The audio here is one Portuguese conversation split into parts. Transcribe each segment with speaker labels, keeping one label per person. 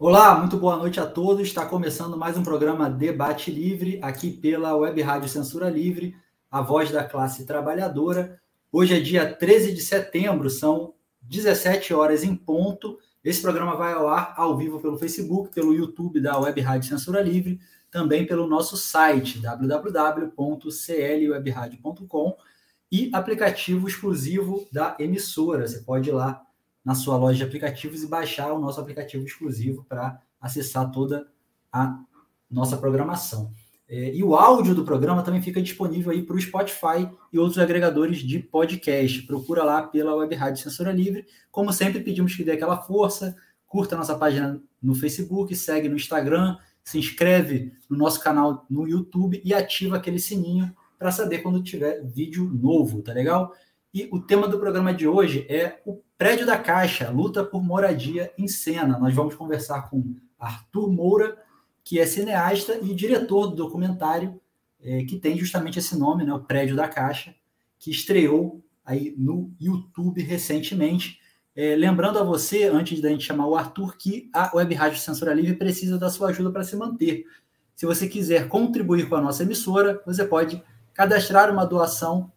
Speaker 1: Olá, muito boa noite a todos. Está começando mais um programa Debate Livre, aqui pela Web Rádio Censura Livre, a voz da classe trabalhadora. Hoje é dia 13 de setembro, são 17 horas em ponto. Esse programa vai ao ar ao vivo pelo Facebook, pelo YouTube da Web Rádio Censura Livre, também pelo nosso site www.clwebradio.com e aplicativo exclusivo da emissora. Você pode ir lá na sua loja de aplicativos e baixar o nosso aplicativo exclusivo para acessar toda a nossa programação. É, e o áudio do programa também fica disponível aí para o Spotify e outros agregadores de podcast. Procura lá pela Web Rádio Censura Livre. Como sempre, pedimos que dê aquela força, curta nossa página no Facebook, segue no Instagram, se inscreve no nosso canal no YouTube e ativa aquele sininho para saber quando tiver vídeo novo, tá legal? E o tema do programa de hoje é o Prédio da Caixa, luta por moradia em cena. Nós vamos conversar com Arthur Moura, que é cineasta e diretor do documentário é, que tem justamente esse nome, né, o Prédio da Caixa, que estreou aí no YouTube recentemente. É, lembrando a você, antes da gente chamar o Arthur, que a Web Rádio Censura Livre precisa da sua ajuda para se manter. Se você quiser contribuir com a nossa emissora, você pode cadastrar uma doação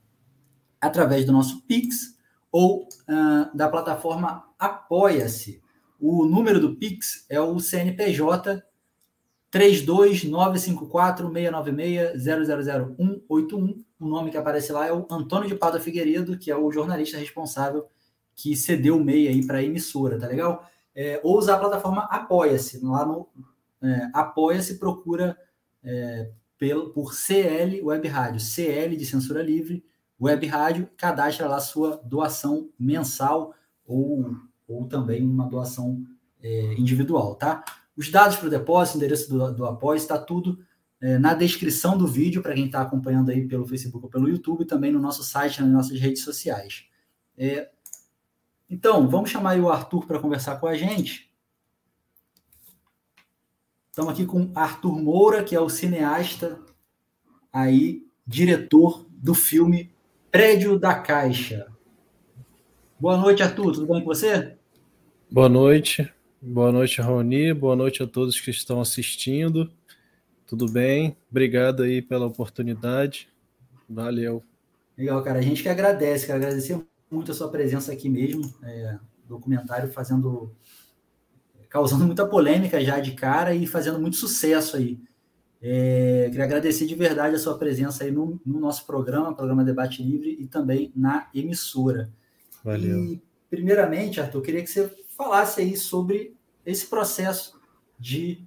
Speaker 1: através do nosso Pix ou uh, da plataforma Apoia-se. O número do Pix é o CNPJ 32954-696-000181. O nome que aparece lá é o Antônio de Pada Figueiredo, que é o jornalista responsável que cedeu o MEI aí para a emissora, tá legal? É, ou usar a plataforma Apoia-se. Lá no é, Apoia-se procura é, pelo, por CL Web Rádio, CL de censura livre, Web Rádio, cadastra lá sua doação mensal ou, ou também uma doação é, individual, tá? Os dados para o depósito, endereço do, do apoio, está tudo é, na descrição do vídeo para quem está acompanhando aí pelo Facebook ou pelo YouTube, também no nosso site, nas nossas redes sociais. É, então, vamos chamar o Arthur para conversar com a gente. Estamos aqui com Arthur Moura, que é o cineasta aí, diretor do filme Prédio da Caixa. Boa noite, Arthur. Tudo bem com você?
Speaker 2: Boa noite. Boa noite, Raoni. Boa noite a todos que estão assistindo. Tudo bem? Obrigado aí pela oportunidade. Valeu.
Speaker 1: Legal, cara. A gente que agradece, quero agradecer muito a sua presença aqui mesmo. É, documentário fazendo. causando muita polêmica já de cara e fazendo muito sucesso aí. É, queria agradecer de verdade a sua presença aí no, no, nosso programa, programa Debate Livre, e também na emissora.
Speaker 2: Valeu. E,
Speaker 1: primeiramente, Arthur, eu queria que você falasse aí sobre esse processo de,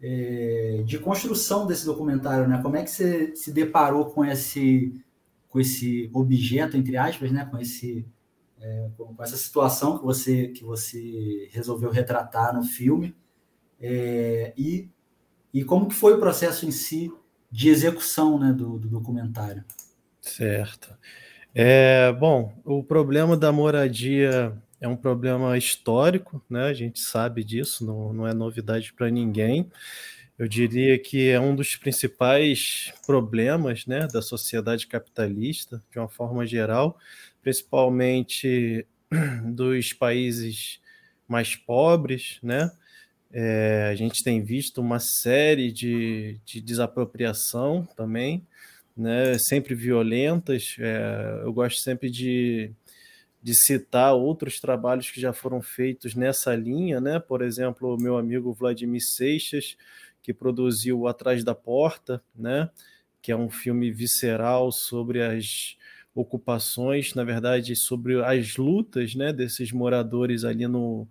Speaker 1: é, de construção desse documentário, né? Como é que você se deparou com esse, com esse objeto, entre aspas, né? Com, esse, é, com essa situação que você, que você resolveu retratar no filme é, e, e como que foi o processo em si de execução né, do, do documentário?
Speaker 2: Certo. É, bom, o problema da moradia é um problema histórico, né? A gente sabe disso, não, não é novidade para ninguém. Eu diria que é um dos principais problemas né, da sociedade capitalista, de uma forma geral, principalmente dos países mais pobres, né? É, a gente tem visto uma série de, de desapropriação também, né, sempre violentas. É, eu gosto sempre de, de citar outros trabalhos que já foram feitos nessa linha, né? Por exemplo, o meu amigo Vladimir Seixas, que produziu Atrás da Porta, né? Que é um filme visceral sobre as ocupações, na verdade, sobre as lutas, né? Desses moradores ali no,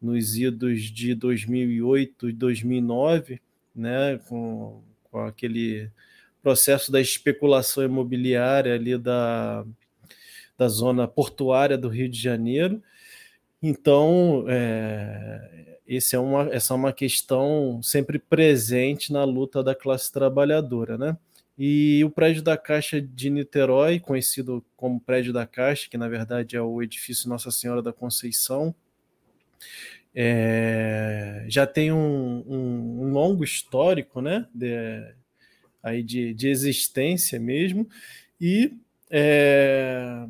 Speaker 2: nos idos de 2008 e 2009, né? Com, com aquele processo da especulação imobiliária ali da da zona portuária do Rio de Janeiro. Então, é, esse é uma, essa é uma questão sempre presente na luta da classe trabalhadora, né? E o prédio da Caixa de Niterói, conhecido como prédio da Caixa, que na verdade é o edifício Nossa Senhora da Conceição, é, já tem um, um, um, longo histórico né, de, aí de, de existência mesmo, e é,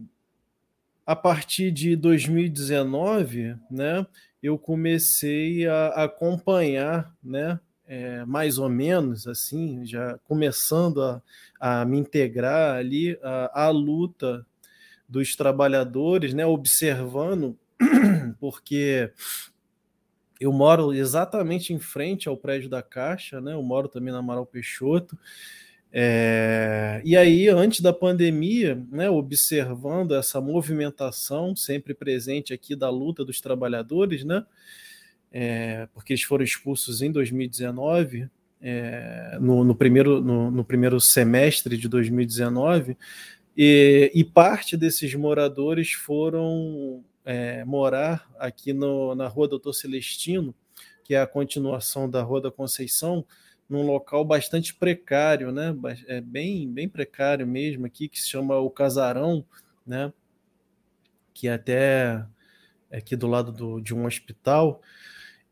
Speaker 2: a partir de 2019, né, eu comecei a acompanhar, né, é, mais ou menos assim, já começando a, a me integrar ali à, à luta dos trabalhadores, né, observando, porque eu moro exatamente em frente ao prédio da Caixa, né? Eu moro também na Amaral Peixoto. É, e aí, antes da pandemia, né, observando essa movimentação sempre presente aqui da luta dos trabalhadores, né, é, porque eles foram expulsos em 2019, é, no, no, primeiro, no, no, primeiro semestre de 2019, e, e parte desses moradores foram é, morar aqui no, na Rua Doutor Celestino, que é a continuação da Rua da Conceição, num local bastante precário, né? É bem, bem precário mesmo aqui, que se chama o Casarão, né? Que é até aqui do lado do, de um hospital.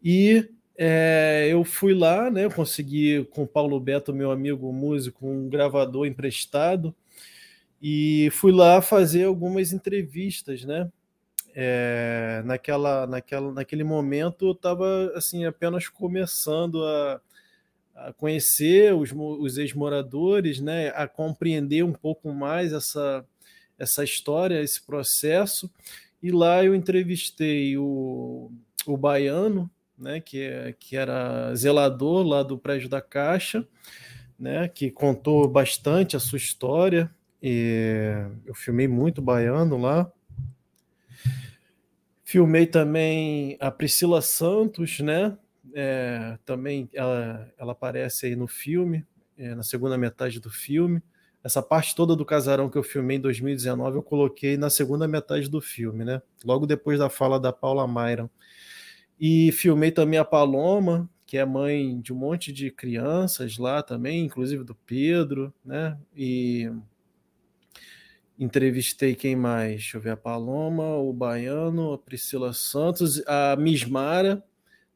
Speaker 2: E é, eu fui lá, né? Eu consegui com o Paulo Beto, meu amigo músico, um gravador emprestado e fui lá fazer algumas entrevistas, né? É, naquela, naquela, naquele momento eu estava assim apenas começando a, a conhecer os, os ex-moradores, né, a compreender um pouco mais essa, essa história, esse processo. E lá eu entrevistei o, o baiano, né, que, é, que era zelador lá do prédio da Caixa, né, que contou bastante a sua história. E eu filmei muito baiano lá. Filmei também a Priscila Santos, né? É, também ela, ela aparece aí no filme, é, na segunda metade do filme. Essa parte toda do casarão que eu filmei em 2019 eu coloquei na segunda metade do filme, né? Logo depois da fala da Paula Mayra. E filmei também a Paloma, que é mãe de um monte de crianças lá também, inclusive do Pedro, né? E Entrevistei quem mais? Deixa eu ver, a Paloma, o Baiano, a Priscila Santos, a Mismara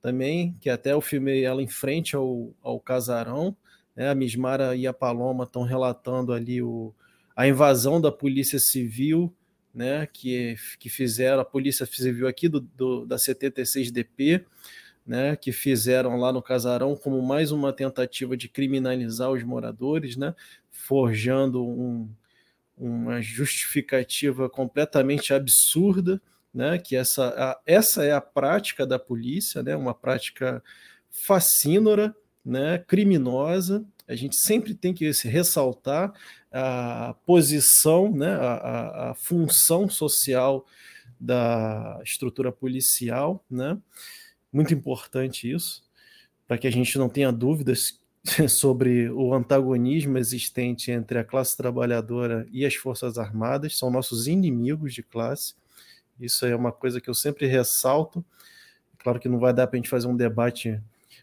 Speaker 2: também, que até eu filmei ela em frente ao, ao casarão. Né? A Mismara e a Paloma estão relatando ali o, a invasão da Polícia Civil, né? que, que fizeram, a Polícia Civil aqui do, do da 76DP, né, que fizeram lá no casarão como mais uma tentativa de criminalizar os moradores, né, forjando um, uma justificativa completamente absurda, né, que essa, a, essa é a prática da polícia, né, uma prática fascínora, né, criminosa. A gente sempre tem que ressaltar a posição, né, a, a, a função social da estrutura policial, né? Muito importante isso, para que a gente não tenha dúvidas sobre o antagonismo existente entre a classe trabalhadora e as Forças Armadas, são nossos inimigos de classe. Isso é uma coisa que eu sempre ressalto. Claro que não vai dar para a gente fazer um debate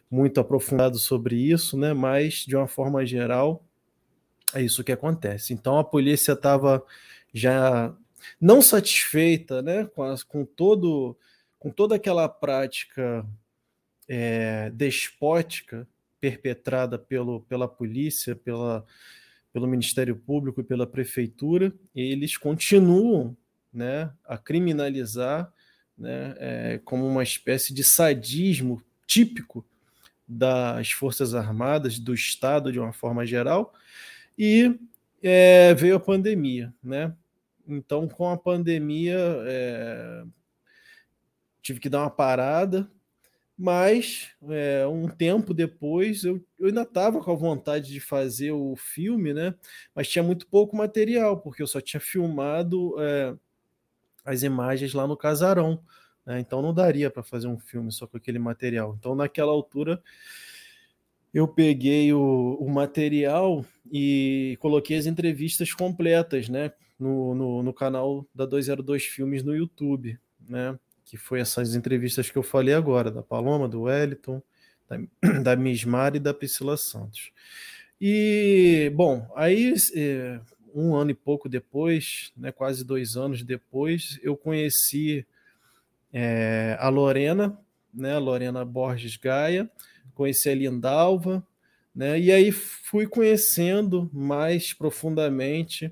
Speaker 2: muito aprofundado sobre isso, né? mas, de uma forma geral, é isso que acontece. Então, a polícia estava já não satisfeita né? com, as, com, todo, com toda aquela prática é, despótica perpetrada pelo, pela polícia, pela, pelo Ministério Público e pela Prefeitura, eles continuam né, a criminalizar né, é, como uma espécie de sadismo típico das Forças Armadas, do Estado de uma forma geral, e é, veio a pandemia. Né? Então, com a pandemia, é, tive que dar uma parada, mas é, um tempo depois eu, eu ainda estava com a vontade de fazer o filme, né? Mas tinha muito pouco material, porque eu só tinha filmado é, as imagens lá no casarão. Né? Então não daria para fazer um filme só com aquele material. Então, naquela altura, eu peguei o, o material e coloquei as entrevistas completas, né? No, no, no canal da 202 Filmes no YouTube, né? Que foi essas entrevistas que eu falei agora, da Paloma, do Wellington, da, da Mismar e da Priscila Santos. E, bom, aí é, um ano e pouco depois, né, quase dois anos depois, eu conheci é, a Lorena, né, a Lorena Borges Gaia, conheci a Lindalva, né, e aí fui conhecendo mais profundamente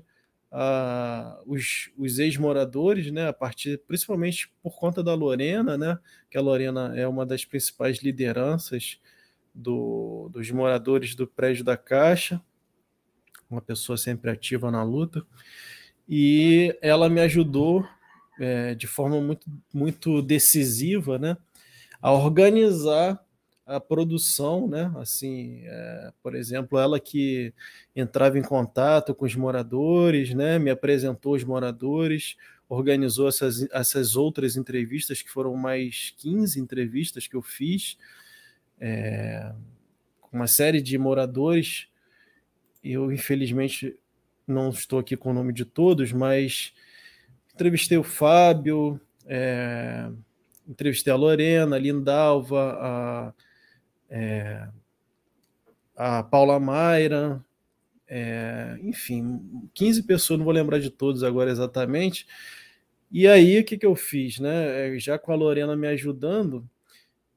Speaker 2: os, os ex-moradores, né, a partir, principalmente por conta da Lorena, né, que a Lorena é uma das principais lideranças do, dos moradores do prédio da Caixa, uma pessoa sempre ativa na luta, e ela me ajudou é, de forma muito, muito decisiva né, a organizar a produção, né? Assim, é, por exemplo, ela que entrava em contato com os moradores, né? Me apresentou os moradores, organizou essas, essas outras entrevistas, que foram mais 15 entrevistas que eu fiz, é, com uma série de moradores. Eu, infelizmente, não estou aqui com o nome de todos, mas entrevistei o Fábio, é, entrevistei a Lorena, a Lindalva, a é, a Paula Mayra, é, enfim, 15 pessoas, não vou lembrar de todos agora exatamente. E aí, o que, que eu fiz? Né? É, já com a Lorena me ajudando,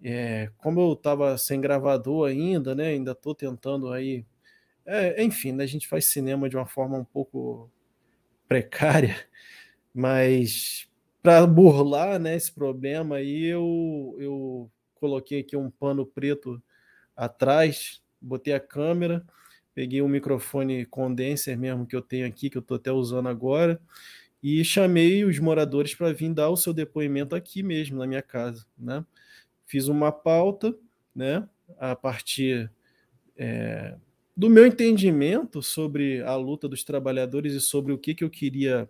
Speaker 2: é, como eu estava sem gravador ainda, né? ainda estou tentando aí. É, enfim, né? a gente faz cinema de uma forma um pouco precária, mas para burlar né, esse problema aí, eu, eu coloquei aqui um pano preto atrás, botei a câmera, peguei um microfone condenser mesmo que eu tenho aqui, que eu estou até usando agora, e chamei os moradores para vir dar o seu depoimento aqui mesmo, na minha casa. Né? Fiz uma pauta né, a partir é, do meu entendimento sobre a luta dos trabalhadores e sobre o que, que eu queria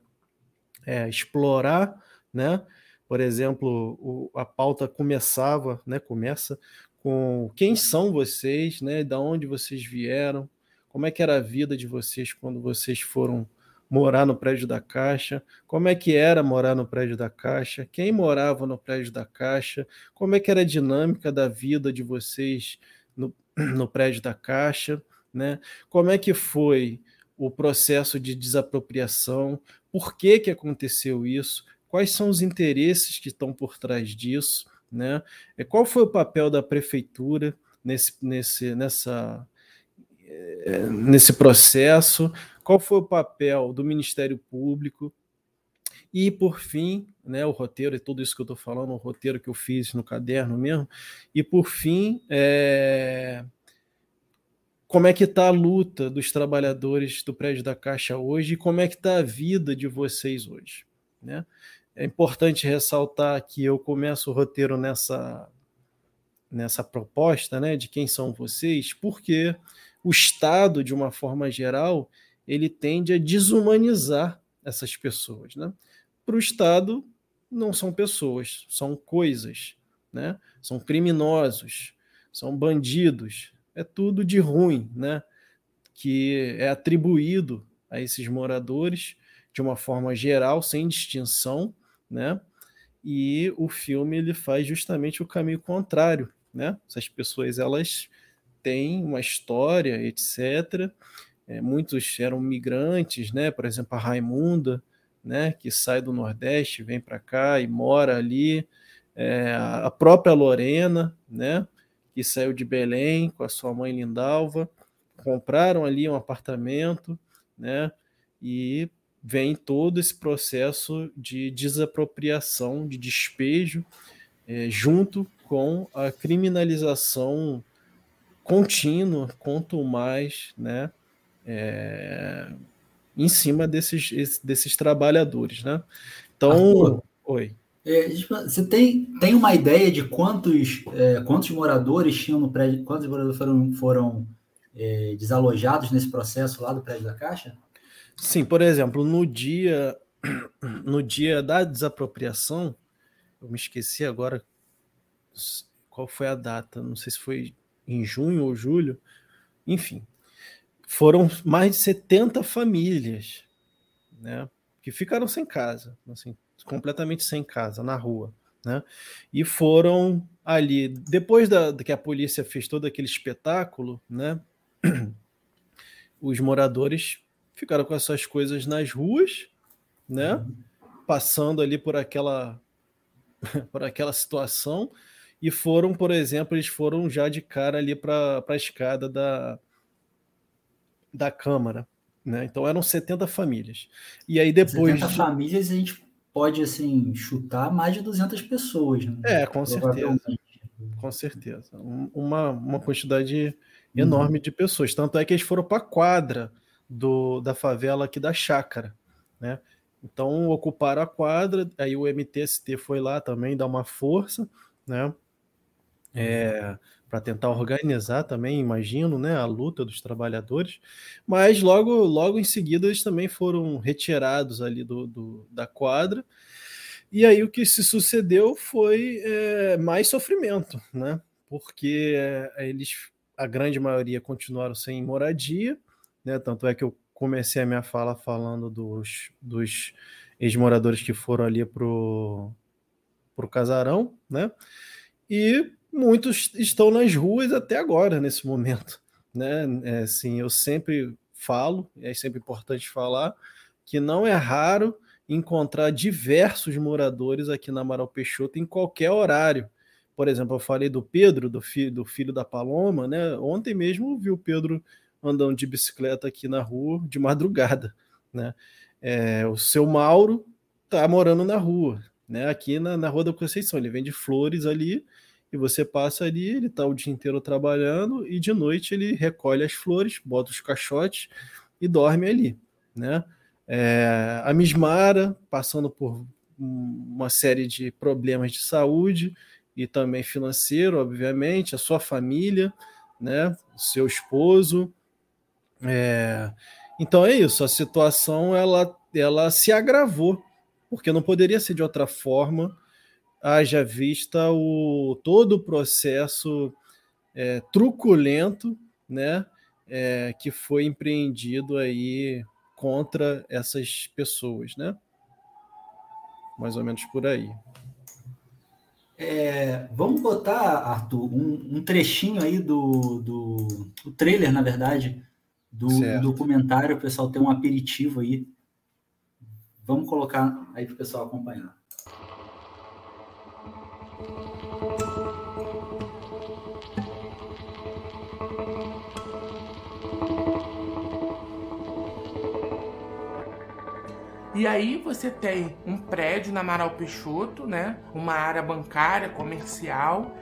Speaker 2: é, explorar, né? Por exemplo, o, a pauta começava, né, começa com quem são vocês, né, da onde vocês vieram, como é que era a vida de vocês quando vocês foram morar no prédio da Caixa, como é que era morar no prédio da Caixa, quem morava no prédio da Caixa, como é que era a dinâmica da vida de vocês no, no prédio da Caixa, né? Como é que foi o processo de desapropriação, por que que aconteceu isso, quais são os interesses que estão por trás disso, né? É, qual foi o papel da prefeitura nesse, nesse, nessa, é, nesse processo? Qual foi o papel do Ministério Público? E, por fim, né, o roteiro, e tudo isso que eu estou falando, o roteiro que eu fiz no caderno mesmo. E, por fim, é... como é que está a luta dos trabalhadores do prédio da Caixa hoje e como é que está a vida de vocês hoje? Né? É importante ressaltar que eu começo o roteiro nessa, nessa proposta né, de quem são vocês, porque o Estado, de uma forma geral, ele tende a desumanizar essas pessoas. Né? Para o Estado, não são pessoas, são coisas, né? são criminosos, são bandidos, é tudo de ruim, né? que é atribuído a esses moradores de uma forma geral, sem distinção, né? E o filme ele faz justamente o caminho contrário, né? Essas pessoas elas têm uma história, etc. É, muitos eram migrantes, né? Por exemplo, a Raimunda, né? Que sai do Nordeste, vem para cá e mora ali. É, a própria Lorena, né? Que saiu de Belém com a sua mãe Lindalva, compraram ali um apartamento, né? E vem todo esse processo de desapropriação, de despejo, é, junto com a criminalização contínua, quanto mais, né, é, em cima desses, desses trabalhadores, né? Então, Arthur, oi.
Speaker 1: É, você tem, tem uma ideia de quantos, é, quantos moradores tinham no prédio, quantos moradores foram, foram é, desalojados nesse processo lá do prédio da Caixa?
Speaker 2: Sim, por exemplo, no dia no dia da desapropriação, eu me esqueci agora qual foi a data, não sei se foi em junho ou julho, enfim, foram mais de 70 famílias, né, que ficaram sem casa, assim, completamente sem casa, na rua, né? E foram ali, depois da, que a polícia fez todo aquele espetáculo, né? Os moradores ficaram com essas coisas nas ruas, né? Passando ali por aquela por aquela situação e foram, por exemplo, eles foram já de cara ali para a escada da, da Câmara. Né? Então eram 70 famílias. E aí depois.
Speaker 1: 70 de... famílias a gente pode assim chutar mais de 200 pessoas. Né?
Speaker 2: É, com certeza. Com certeza. Uma, uma quantidade uhum. enorme uhum. de pessoas. Tanto é que eles foram para a quadra do, da favela aqui da Chácara. Né? Então ocuparam a quadra, aí o MTST foi lá também dar uma força, né? É, para tentar organizar também, imagino, né, a luta dos trabalhadores, mas logo, logo em seguida eles também foram retirados ali do, do da quadra, e aí o que se sucedeu foi é, mais sofrimento, né, porque é, eles, a grande maioria continuaram sem moradia, né, tanto é que eu comecei a minha fala falando dos, dos ex-moradores que foram ali pro, pro casarão, né, e muitos estão nas ruas até agora, nesse momento. Né? É, assim, eu sempre falo, é sempre importante falar, que não é raro encontrar diversos moradores aqui na Amaral Peixoto em qualquer horário. Por exemplo, eu falei do Pedro, do filho, do filho da Paloma, né? Ontem mesmo vi o Pedro andando de bicicleta aqui na rua de madrugada, né? É, o seu Mauro tá morando na rua, né? Aqui na, na Rua da Conceição, ele vende flores ali e você passa ali, ele está o dia inteiro trabalhando e de noite ele recolhe as flores, bota os caixotes e dorme ali, né? É, a Mismara, passando por uma série de problemas de saúde e também financeiro, obviamente, a sua família, né? O seu esposo. É, então é isso, a situação ela, ela se agravou, porque não poderia ser de outra forma haja vista o, todo o processo é, truculento né, é, que foi empreendido aí contra essas pessoas, né? Mais ou menos por aí.
Speaker 1: É, vamos botar, Arthur, um, um, trechinho aí do, do, do trailer, na verdade, do, do documentário, o pessoal tem um aperitivo aí. Vamos colocar aí para o pessoal acompanhar.
Speaker 3: E aí você tem um prédio na Amaral Peixoto, né? Uma área bancária, comercial,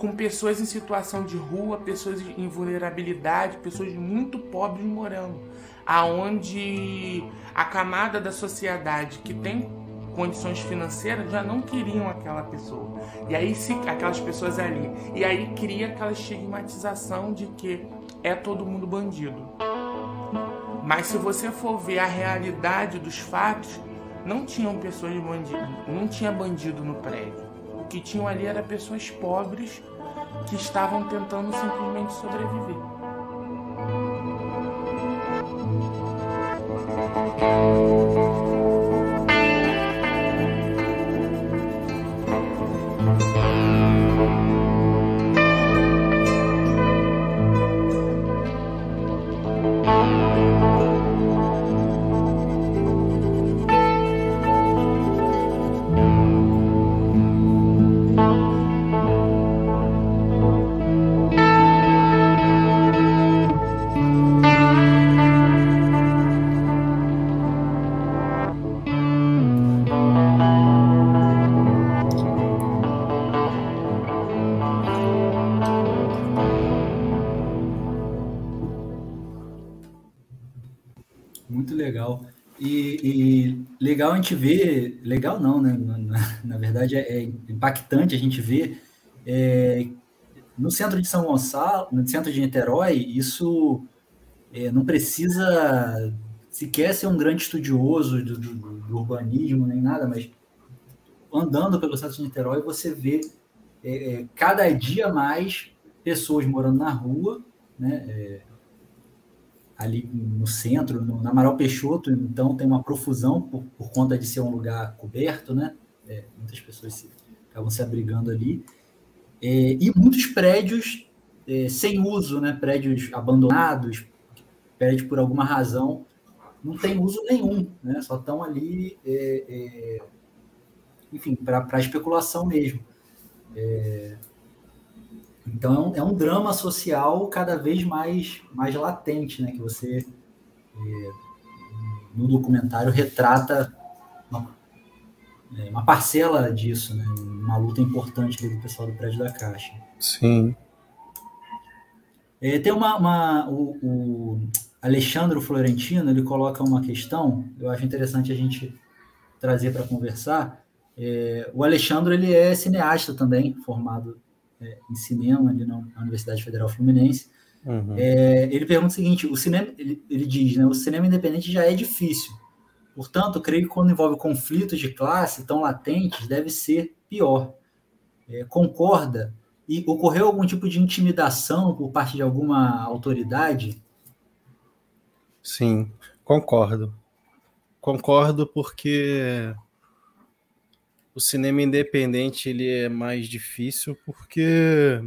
Speaker 3: com pessoas em situação de rua, pessoas em vulnerabilidade, pessoas muito pobres morando, aonde a camada da sociedade que tem condições financeiras já não queriam aquela pessoa. E aí se aquelas pessoas ali, e aí cria aquela estigmatização de que é todo mundo bandido. Mas se você for ver a realidade dos fatos, não tinham pessoas bandido, não tinha bandido no prédio. O que tinham ali era pessoas pobres que estavam tentando simplesmente sobreviver. Gente ver, legal não, né? Na, na verdade é, é, impactante a gente ver é, no centro de São Gonçalo, no centro de Niterói, isso é, não precisa sequer ser um grande estudioso do, do, do, urbanismo nem nada, mas andando pelo centro de Niterói você vê é, é, cada dia mais pessoas morando na rua, né? É, ali no centro, no, na Amaral Peixoto, então tem uma profusão por, por conta de ser um lugar coberto, né? É, muitas pessoas se,
Speaker 1: acabam se abrigando ali. É, e muitos prédios é, sem uso, né? prédios abandonados, prédios por alguma razão não tem uso nenhum, né? só estão ali, é, é, enfim, para especulação mesmo. Então é um, é um, drama social cada vez mais, mais latente, né? que você, é, no documentário, retrata uma, é, uma parcela disso, né? uma luta importante do pessoal do prédio da Caixa.
Speaker 2: Sim.
Speaker 1: É, tem uma, uma o, o, Alexandre Florentino ele coloca uma questão, eu acho interessante a gente trazer para conversar. É, o Alexandre ele é cineasta também, formado é, em cinema ali na, na Universidade Federal Fluminense. Uhum. É, ele pergunta o seguinte: o cinema, ele, ele diz, né, o cinema independente já é difícil. Portanto, creio que quando envolve conflitos de classe tão latentes, deve ser pior. É, concorda? E ocorreu algum tipo de intimidação por parte de alguma autoridade
Speaker 2: Sim, concordo. Concordo porque o cinema independente ele é mais difícil porque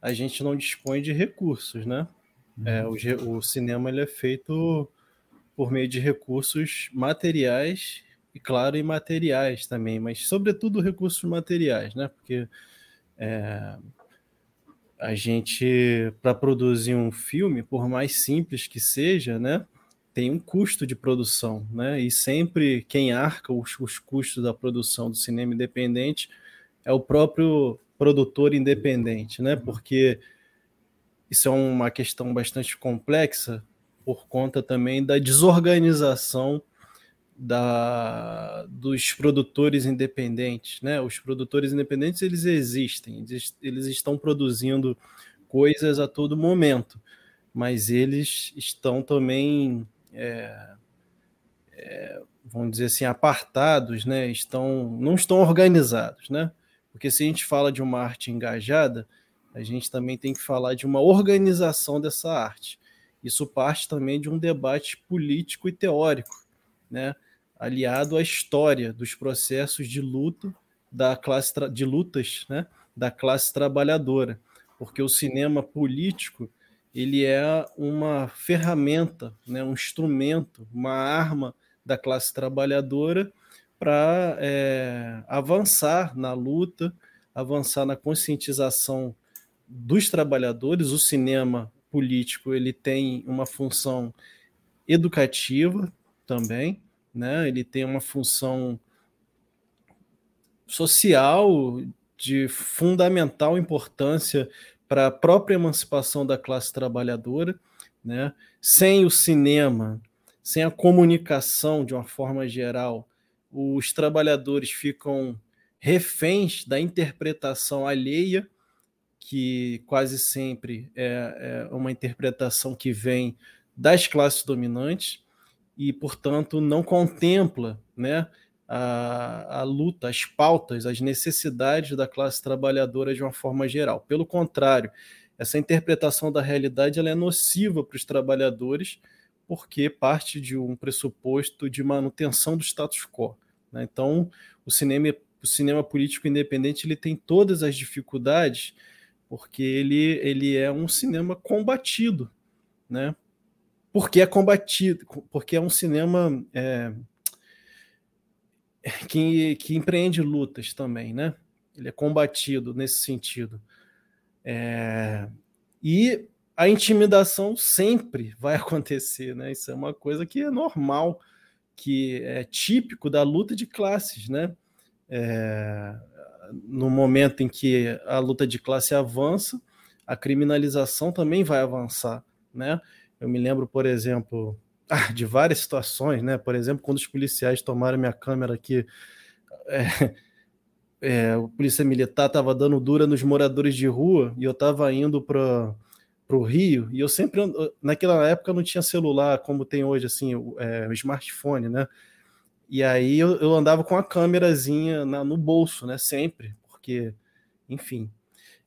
Speaker 2: a gente não dispõe de recursos, né? É, o, o, cinema ele é feito por meio de recursos materiais e, claro, imateriais também, mas sobretudo recursos materiais, né? Porque é, a gente, para produzir um filme, por mais simples que seja, né, tem um custo de produção, né? E sempre quem arca os, os custos da produção do cinema independente é o próprio produtor independente, né? Porque isso é uma questão bastante complexa por conta também da desorganização da, dos produtores independentes, né? Os produtores independentes eles existem, eles, eles estão produzindo coisas a todo momento, mas eles estão também, é, é, vamos dizer assim, apartados, né? Estão, não estão organizados, né? Porque se a gente fala de uma arte engajada, a gente também tem que falar de uma organização dessa arte. Isso parte também de um debate político e teórico, né? aliado à história dos processos de luta da classe de lutas, né, da classe trabalhadora, porque o cinema político ele é uma ferramenta, né, um instrumento, uma arma da classe trabalhadora para é, avançar na luta, avançar na conscientização dos trabalhadores. O cinema político ele tem uma função educativa também, né? Ele tem uma função social de fundamental importância para a própria emancipação da classe trabalhadora, né? Sem o cinema, sem a comunicação de uma forma geral, os trabalhadores ficam reféns da interpretação alheia, que quase sempre é, é uma interpretação que vem das classes dominantes, e, portanto, não contempla né, a, a luta, as pautas, as necessidades da classe trabalhadora de uma forma geral. Pelo contrário, essa interpretação da realidade ela é nociva para os trabalhadores, porque parte de um pressuposto de manutenção do status quo. Né? Então, o cinema, o cinema político independente ele tem todas as dificuldades, porque ele, ele é um cinema combatido, né? porque é combatido, porque é um cinema é, que, que empreende lutas também, né? Ele é combatido nesse sentido. É, e a intimidação sempre vai acontecer, né? Isso é uma coisa que é normal, que é típico da luta de classes, né? É, no momento em que a luta de classe avança, a criminalização também vai avançar, né? Eu me lembro, por exemplo, de várias situações, né? Por exemplo, quando os policiais tomaram minha câmera aqui, é, é, o polícia militar estava dando dura nos moradores de rua e eu estava indo para o Rio e eu sempre, naquela época não tinha celular como tem hoje, assim, o, é, o smartphone, né? E aí eu, eu andava com a câmerazinha no bolso, né? Sempre, porque, enfim,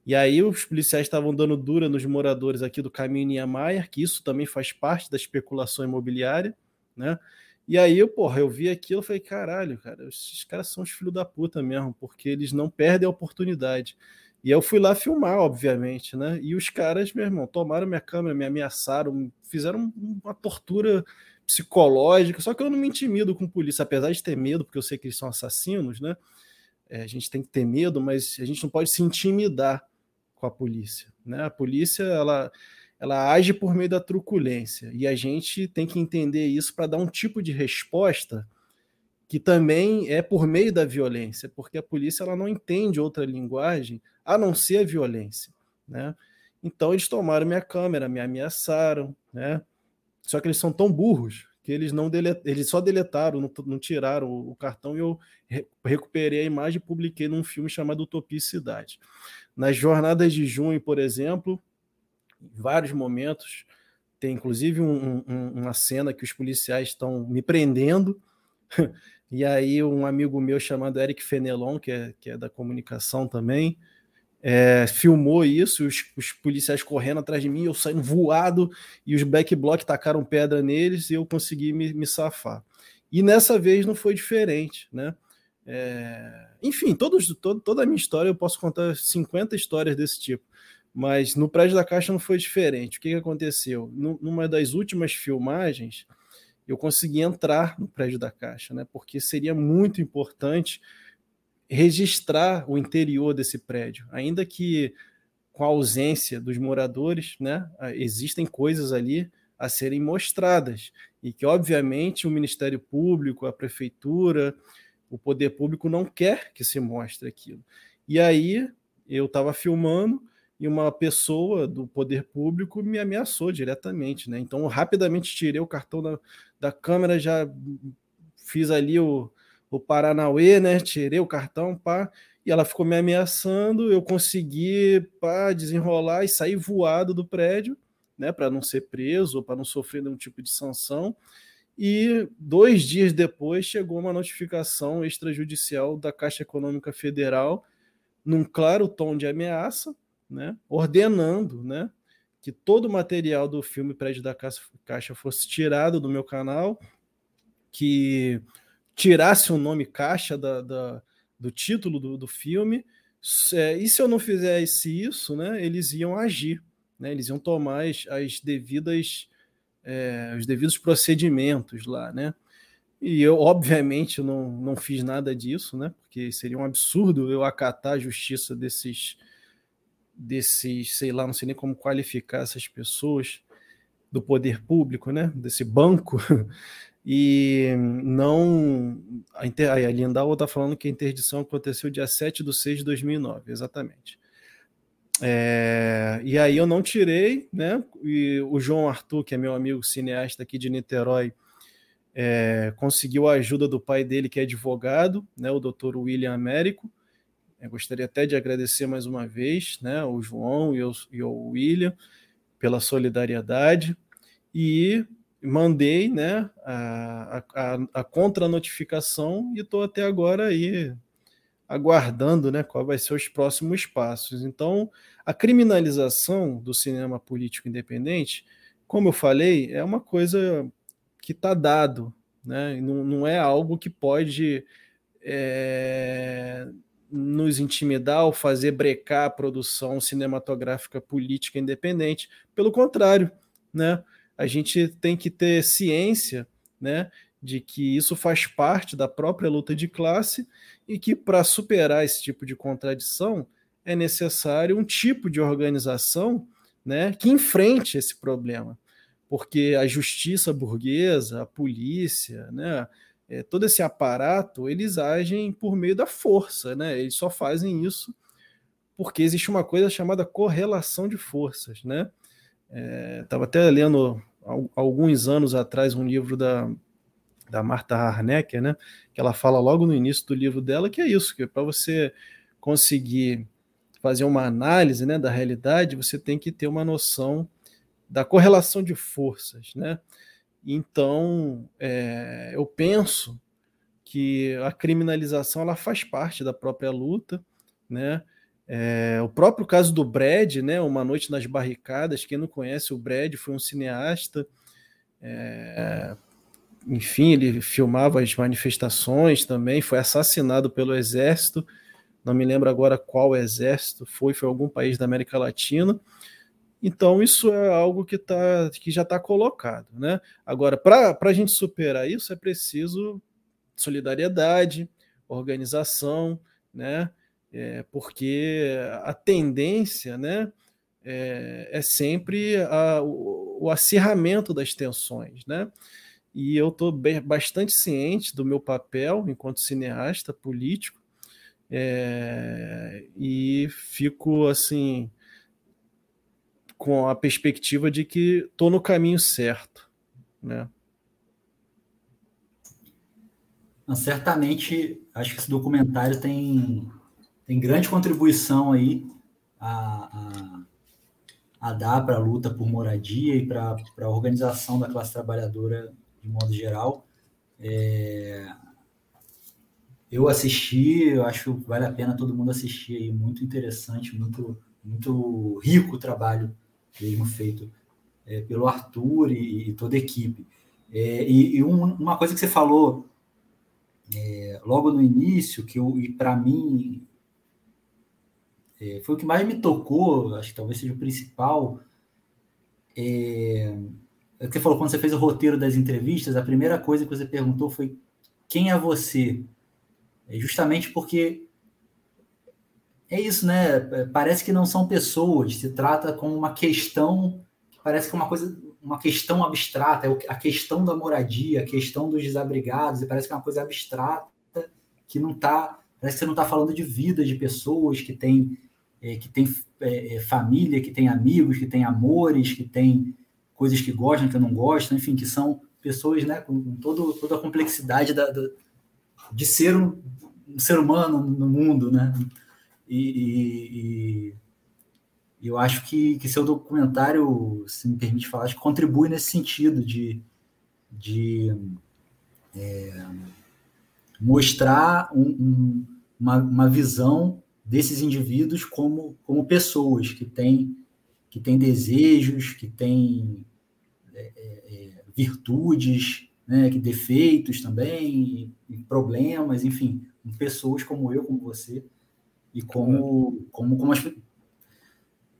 Speaker 2: e aí os policiais estavam dando dura nos moradores aqui do caminho Niemeyer, que isso também faz parte da especulação imobiliária, né? E aí, eu, porra, eu vi aquilo e falei, caralho, cara, esses caras são os filhos da puta mesmo, porque eles não perdem a oportunidade. E eu fui lá filmar, obviamente, né? E os caras, meu irmão, tomaram minha câmera, me ameaçaram, fizeram uma tortura psicológica. Só que eu não me intimido com polícia, apesar de ter medo, porque eu sei que eles são assassinos, né? É, a gente tem que ter medo, mas a gente não pode se intimidar com a polícia, né? A polícia, ela ela age por meio da truculência e a gente tem que entender isso para dar um tipo de resposta que também é por meio da violência, porque a polícia ela não entende outra linguagem a não ser a violência, né? Então eles tomaram minha câmera, me ameaçaram, né? Só que eles são tão burros que eles não delet... eles só deletaram, não, não tiraram o cartão e eu re recuperei a imagem e publiquei num filme chamado Utopicidade. Nas jornadas de junho, por exemplo, em vários momentos. Tem inclusive um, um, uma cena que os policiais estão me prendendo, e aí um amigo meu chamado Eric Fenelon, que é, que é da comunicação também, é, filmou isso, os, os, policiais correndo atrás de mim, eu saindo voado, e os backblock tacaram pedra neles e eu consegui me, me safar. E nessa vez não foi diferente, né? É, enfim, todos, todo, toda a minha história eu posso contar 50 histórias desse tipo. Mas no prédio da Caixa não foi diferente. O que, que aconteceu? numa das últimas filmagens, eu consegui entrar no prédio da Caixa, né? Porque seria muito importante registrar o interior desse prédio, ainda que com a ausência dos moradores, né? Existem coisas ali a serem mostradas e que obviamente o Ministério Público, a prefeitura, o poder público não quer que se mostre aquilo. E aí eu estava filmando e uma pessoa do poder público me ameaçou diretamente, né? Então, rapidamente tirei o cartão da, da câmera, já fiz ali o, o Paranauê, né? Tirei o cartão, pá, e ela ficou me ameaçando. Eu consegui, pá, desenrolar e sair voado do prédio, né? Para não ser preso, para não sofrer nenhum tipo de sanção. E dois dias depois chegou uma notificação extrajudicial da Caixa Econômica Federal, num claro tom de ameaça, né, ordenando né, que todo o material do filme Prédio da Caixa fosse tirado do meu canal, que tirasse o nome Caixa da, da do título do, do filme. É, e se eu não fizesse isso, né, eles iam agir, né, eles iam tomar as, as devidas, é, os devidos procedimentos lá, né? E eu, obviamente, não, não fiz nada disso, né? Porque seria um absurdo eu acatar a justiça desses, desses, sei lá, não sei nem como qualificar essas pessoas do poder público, né, desse banco, e não. A, a Lindau está falando que a interdição aconteceu dia 7 de 6 de 2009, exatamente. É, e aí eu não tirei, né? E o João Arthur, que é meu amigo cineasta aqui de Niterói, é, conseguiu a ajuda do pai dele, que é advogado, né? O doutor William Américo, eu gostaria até de agradecer mais uma vez né, o João e o, e o William pela solidariedade e mandei né, a, a, a contra-notificação e estou até agora aí aguardando né, qual vai ser os próximos passos. Então, a criminalização do cinema político independente, como eu falei, é uma coisa que está dado, né? não, não é algo que pode é, nos intimidar ou fazer brecar a produção cinematográfica política independente. Pelo contrário, né? A gente tem que ter ciência, né, de que isso faz parte da própria luta de classe e que para superar esse tipo de contradição é necessário um tipo de organização, né, que enfrente esse problema, porque a justiça burguesa, a polícia, né, é, todo esse aparato, eles agem por meio da força, né? Eles só fazem isso porque existe uma coisa chamada correlação de forças, né? Estava é, até lendo alguns anos atrás um livro da, da Marta Harnecker, né? Que ela fala logo no início do livro dela que é isso, que para você conseguir fazer uma análise né, da realidade, você tem que ter uma noção da correlação de forças, né? Então, é, eu penso que a criminalização ela faz parte da própria luta, né? É, o próprio caso do Brad, né? Uma Noite nas Barricadas, quem não conhece o Brad foi um cineasta é, enfim, ele filmava as manifestações também, foi assassinado pelo exército, não me lembro agora qual exército foi, foi algum país da América Latina. Então, isso é algo que, tá, que já está colocado. Né? Agora, para a gente superar isso, é preciso solidariedade, organização, né? É, porque a tendência né, é, é sempre a, o, o acirramento das tensões. Né? E eu estou bastante ciente do meu papel enquanto cineasta político é, e fico assim com a perspectiva de que estou no caminho certo, né?
Speaker 1: Certamente, acho que esse documentário tem, tem grande contribuição aí a, a, a dar para a luta por moradia e para a organização da classe trabalhadora de modo geral. É, eu assisti, eu acho que vale a pena todo mundo assistir aí, muito interessante, muito, muito rico o trabalho mesmo feito é, pelo Arthur e, e, toda a equipe. É, e, e um, uma coisa que você falou é, logo no início, que eu, e para mim é, foi o que mais me tocou, acho que talvez seja o principal, é, você falou quando você fez o roteiro das entrevistas, a primeira coisa que você perguntou foi quem é você? É justamente porque é isso, né? Parece que não são pessoas, se trata como uma questão, parece que é uma coisa, uma questão abstrata, é a questão da moradia, a questão dos desabrigados, e parece que é uma coisa abstrata que não está, parece que você não está falando de vida de pessoas que têm é, que tem é, é, família, que tem amigos, que tem amores, que tem coisas que gostam, que não gostam, enfim, que são pessoas né, com todo, toda a complexidade da, da de ser um, um, ser humano no mundo, né? E, e, e, eu acho que, que seu documentário, se me permite falar, acho que contribui nesse sentido de, de é, mostrar um, um, uma, uma visão desses indivíduos como, como pessoas que têm que têm desejos, que têm é, é, é virtudes, né, que defeitos também, problemas, enfim, pessoas como eu, como você, e como, como, como, as,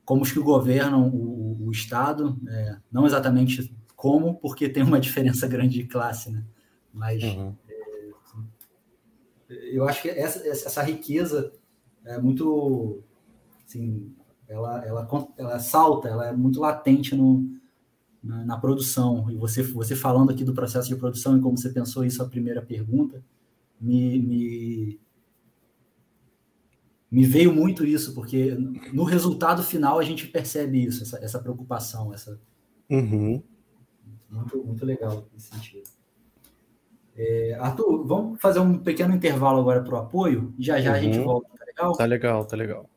Speaker 1: como os que governam o, o Estado, é, não exatamente como, porque tem uma diferença grande de classe, né? mas uhum. é, eu acho que essa, essa riqueza é muito, assim, ela, ela, ela salta, ela é muito latente no, na, na, produção. E você, você falando aqui do processo de produção e como você pensou isso, a primeira pergunta, me, me, me veio muito isso, porque no resultado final a gente percebe isso, essa, essa preocupação, essa.
Speaker 2: Uhum.
Speaker 1: Muito, muito legal nesse sentido. É, Arthur, vamos fazer um pequeno intervalo agora para o apoio, já já uhum. a gente uhum. volta, tá legal?
Speaker 2: Tá legal, tá legal.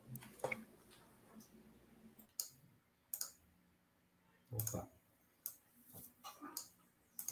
Speaker 1: Opa.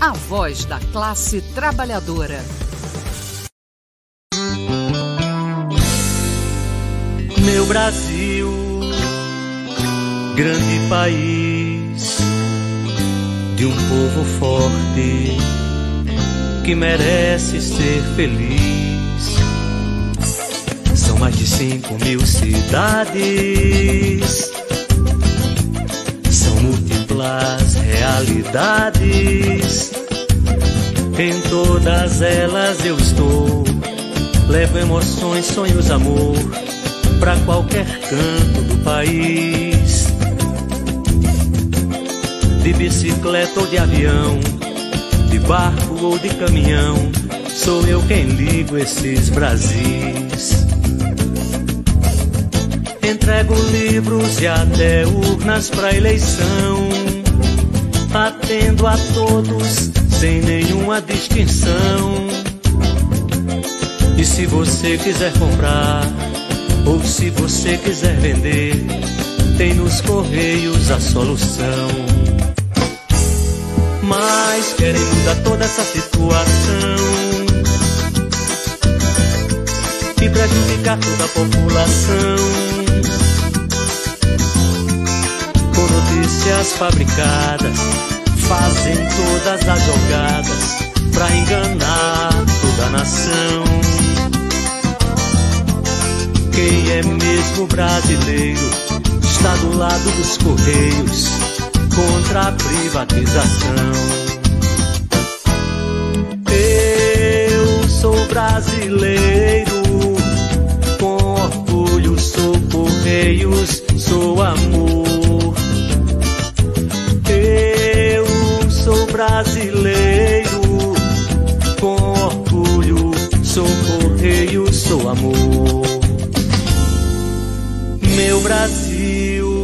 Speaker 4: a voz da classe trabalhadora.
Speaker 5: Meu Brasil, grande país de um povo forte que merece ser feliz. São mais de cinco mil cidades múltiplas realidades. Em todas elas eu estou. Levo emoções, sonhos, amor para qualquer canto do país. De bicicleta ou de avião, de barco ou de caminhão, sou eu quem ligo esses Brasis. Entrego livros e até urnas para eleição. Atendo a todos sem nenhuma distinção. E se você quiser comprar, ou se você quiser vender, tem nos correios a solução. Mas querem mudar toda essa situação e prejudicar toda a população. Notícias fabricadas fazem todas as jogadas pra enganar toda a nação. Quem é mesmo brasileiro está do lado dos correios contra a privatização. Eu sou brasileiro, com orgulho sou correios, sou amor. Brasileiro. Com orgulho, sou correio, sou amor. Meu Brasil.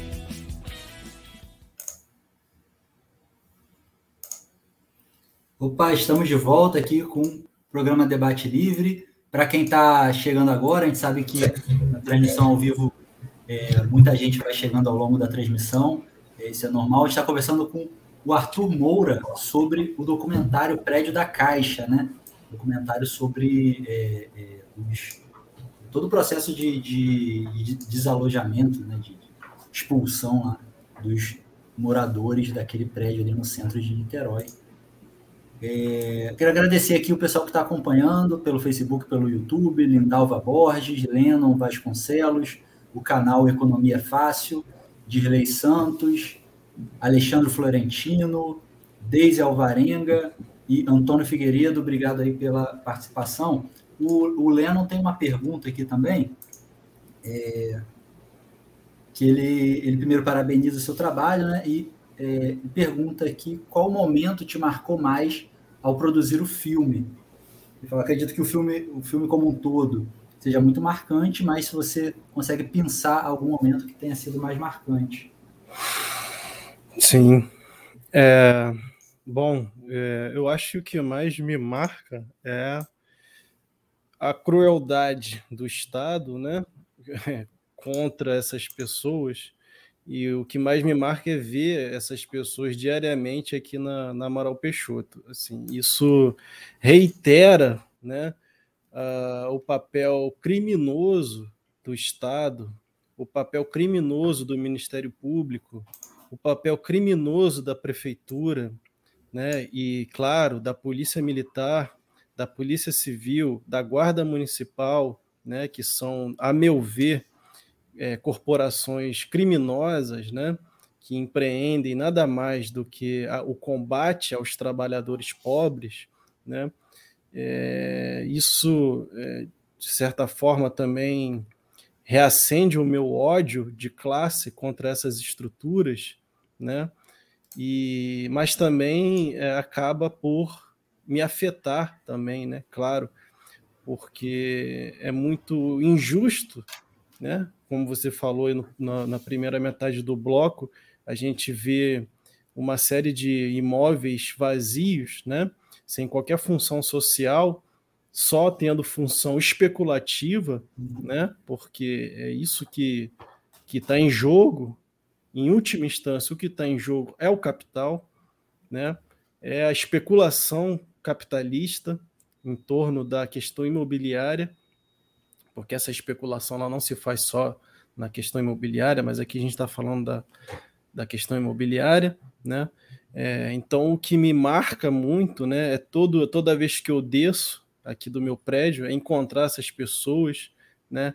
Speaker 1: Opa, estamos de volta aqui com o programa Debate Livre. Para quem está chegando agora, a gente sabe que na transmissão ao vivo é, muita gente vai chegando ao longo da transmissão, isso é normal. A gente está conversando com o Arthur Moura sobre o documentário Prédio da Caixa, né? Documentário sobre é, é, os, todo o processo de, de, de desalojamento, né? de expulsão lá dos moradores daquele prédio ali no centro de Niterói. É, quero agradecer aqui o pessoal que está acompanhando pelo Facebook, pelo YouTube, Lindalva Borges, Lennon Vasconcelos, o canal Economia Fácil, Dirley Santos, Alexandre Florentino, Deise Alvarenga e Antônio Figueiredo. Obrigado aí pela participação. O, o Lennon tem uma pergunta aqui também, é, que ele, ele primeiro parabeniza o seu trabalho, né? E é, pergunta aqui qual momento te marcou mais ao produzir o filme. Fala, acredito que o filme, o filme como um todo seja muito marcante, mas se você consegue pensar algum momento que tenha sido mais marcante.
Speaker 2: Sim. É, bom, é, eu acho que o que mais me marca é a crueldade do Estado, né, contra essas pessoas. E o que mais me marca é ver essas pessoas diariamente aqui na, na Amaral Peixoto. Assim, isso reitera né, uh, o papel criminoso do Estado, o papel criminoso do Ministério Público, o papel criminoso da Prefeitura, né, e, claro, da Polícia Militar da Polícia Civil, da Guarda Municipal, né, que são, a meu ver, é, corporações criminosas, né, que empreendem nada mais do que a, o combate aos trabalhadores pobres, né, é, isso, é, de certa forma, também reacende o meu ódio de classe contra essas estruturas, né, e, mas também é, acaba por me afetar também, né? Claro, porque é muito injusto, né? Como você falou no, na, na primeira metade do bloco, a gente vê uma série de imóveis vazios, né? Sem qualquer função social, só tendo função especulativa, né? Porque é isso que que está em jogo. Em última instância, o que está em jogo é o capital, né? É a especulação capitalista em torno da questão imobiliária, porque essa especulação ela não se faz só na questão imobiliária, mas aqui a gente está falando da, da questão imobiliária, né? É, então o que me marca muito, né, é todo, toda vez que eu desço aqui do meu prédio, é encontrar essas pessoas, né,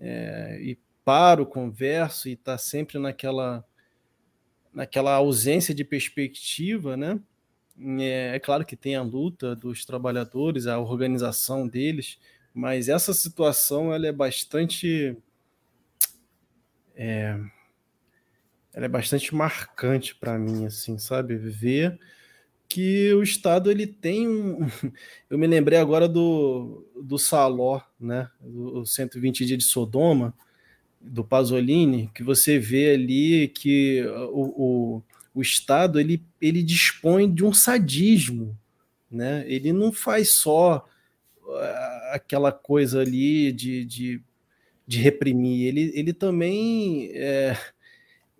Speaker 2: é, e paro, converso e está sempre naquela naquela ausência de perspectiva, né? É, é, claro que tem a luta dos trabalhadores, a organização deles, mas essa situação ela é bastante é, ela é bastante marcante para mim, assim, sabe? Ver que o Estado ele tem um. Eu me lembrei agora do, do Saló, né? Do 120 dias de Sodoma, do Pasolini, que você vê ali que o, o o Estado ele, ele dispõe de um sadismo, né? Ele não faz só aquela coisa ali de, de, de reprimir, ele, ele também é,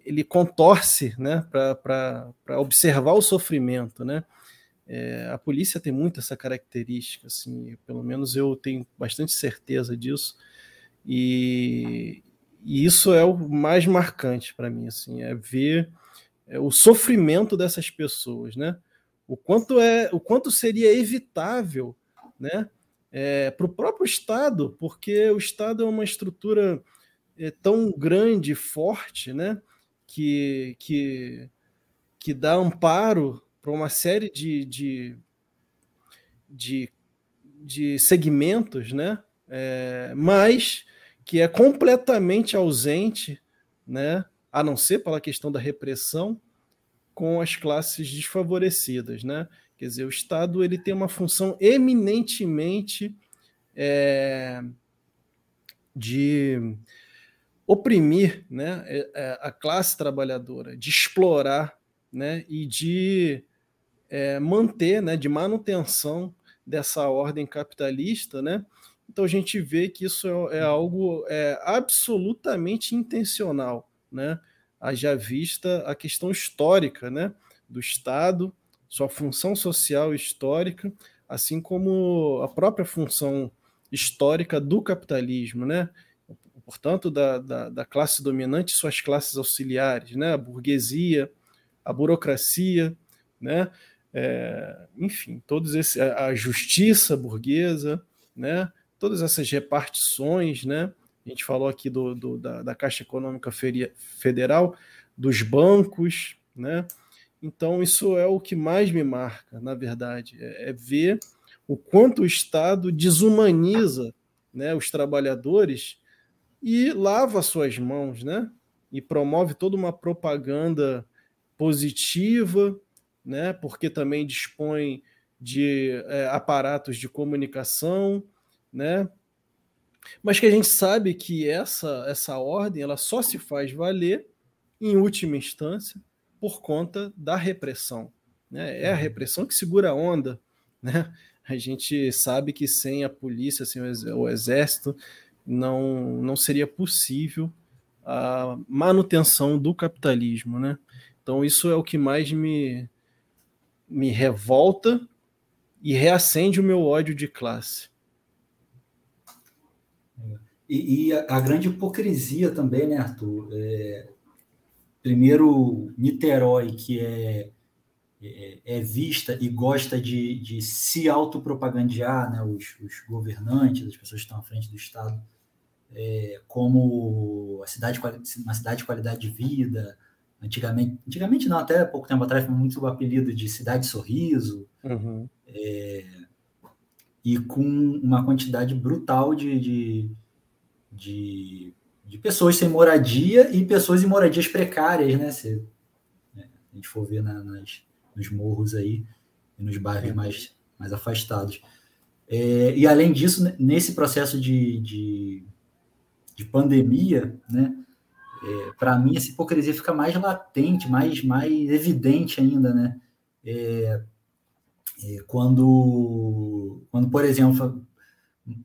Speaker 2: ele contorce né, para observar o sofrimento. Né? É, a polícia tem muito essa característica, assim, pelo menos eu tenho bastante certeza disso, e, e isso é o mais marcante para mim, assim, é ver é, o sofrimento dessas pessoas, né? O quanto é, o quanto seria evitável, né? É, para o próprio Estado, porque o Estado é uma estrutura é, tão grande, forte, né? Que, que, que dá amparo para uma série de, de, de, de segmentos, né? É, mas que é completamente ausente, né? a não ser pela questão da repressão com as classes desfavorecidas, né? Quer dizer, o Estado ele tem uma função eminentemente é, de oprimir né, é, é, a classe trabalhadora, de explorar né, e de é, manter, né, de manutenção dessa ordem capitalista, né? Então a gente vê que isso é, é algo é, absolutamente intencional né, haja vista a questão histórica né, do Estado, sua função social histórica, assim como a própria função histórica do capitalismo, né? portanto, da, da, da classe dominante e suas classes auxiliares, né? a burguesia, a burocracia, né? é, enfim, todos esse, a justiça burguesa, né? todas essas repartições, né? A gente falou aqui do, do da, da, Caixa Econômica Federal, dos bancos, né? Então, isso é o que mais me marca, na verdade, é, é ver o quanto o Estado desumaniza né, os trabalhadores e lava suas mãos, né? E promove toda uma propaganda positiva, né? Porque também dispõe de é, aparatos de comunicação, né? Mas que a gente sabe que essa essa ordem ela só se faz valer em última instância por conta da repressão, né? É a uhum. repressão que segura a onda, né? A gente sabe que sem a polícia, sem o exército, não não seria possível a manutenção do capitalismo, né? Então isso é o que mais me me revolta e reacende o meu ódio de classe.
Speaker 1: E, e a, a, grande hipocrisia também, né, Arthur? É, primeiro, Niterói, que é, é, é, vista e gosta de, de se autopropagandear, né, os, os governantes, as pessoas que estão à frente do Estado, é, como a cidade, uma cidade de qualidade de vida. Antigamente, antigamente não, até pouco tempo atrás foi muito o apelido de cidade sorriso. Uhum. É, e com uma quantidade brutal de, de de, de pessoas sem moradia e pessoas em moradias precárias, né? Se né, a gente for ver na, nas, nos morros aí e nos bairros mais, mais afastados. É, e além disso, nesse processo de, de, de pandemia, né? É, para mim essa hipocrisia fica mais latente, mais, mais evidente ainda, né? É, é, quando, quando, por exemplo,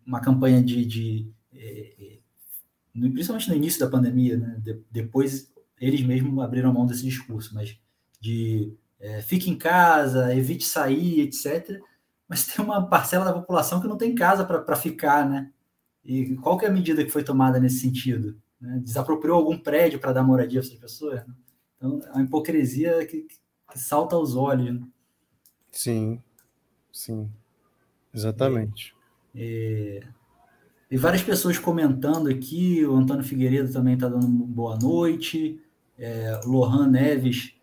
Speaker 1: uma campanha de, de é, é, principalmente no início da pandemia, né? De, depois eles mesmos abriram mão desse discurso, mas de é, fique em casa, evite sair, etc. Mas tem uma parcela da população que não tem casa para ficar, né? E qual que é a medida que foi tomada nesse sentido? Né? Desapropriou algum prédio para dar moradia para essas pessoas? Né? Então, é uma hipocrisia que, que salta aos olhos. Né?
Speaker 2: Sim, sim, exatamente.
Speaker 1: É, é... E várias pessoas comentando aqui, o Antônio Figueiredo também está dando boa noite, é, Lohan Neves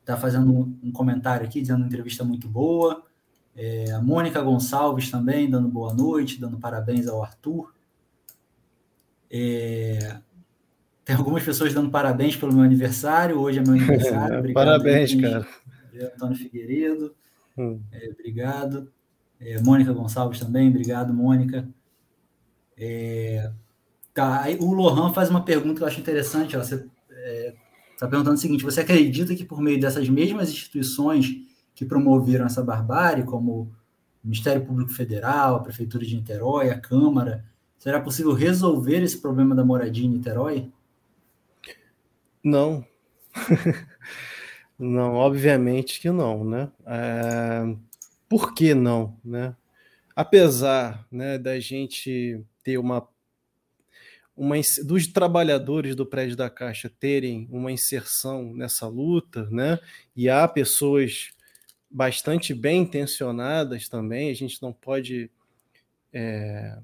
Speaker 1: está fazendo um comentário aqui, dizendo uma entrevista muito boa, é, a Mônica Gonçalves também dando boa noite, dando parabéns ao Arthur. É, tem algumas pessoas dando parabéns pelo meu aniversário, hoje é meu aniversário.
Speaker 2: Obrigado, parabéns, aí, cara.
Speaker 1: Antônio Figueiredo, hum. é, obrigado. É, Mônica Gonçalves também, obrigado, Mônica. É, tá, o Lohan faz uma pergunta que eu acho interessante. Ó, você está é, tá perguntando o seguinte: você acredita que por meio dessas mesmas instituições que promoveram essa barbárie, como o Ministério Público Federal, a Prefeitura de Niterói, a Câmara, será possível resolver esse problema da moradia em Niterói?
Speaker 2: Não. não, obviamente que não, né? É... Por que não, né? Apesar né, da gente ter uma, uma dos trabalhadores do prédio da Caixa terem uma inserção nessa luta, né? E há pessoas bastante bem intencionadas também. A gente não pode é,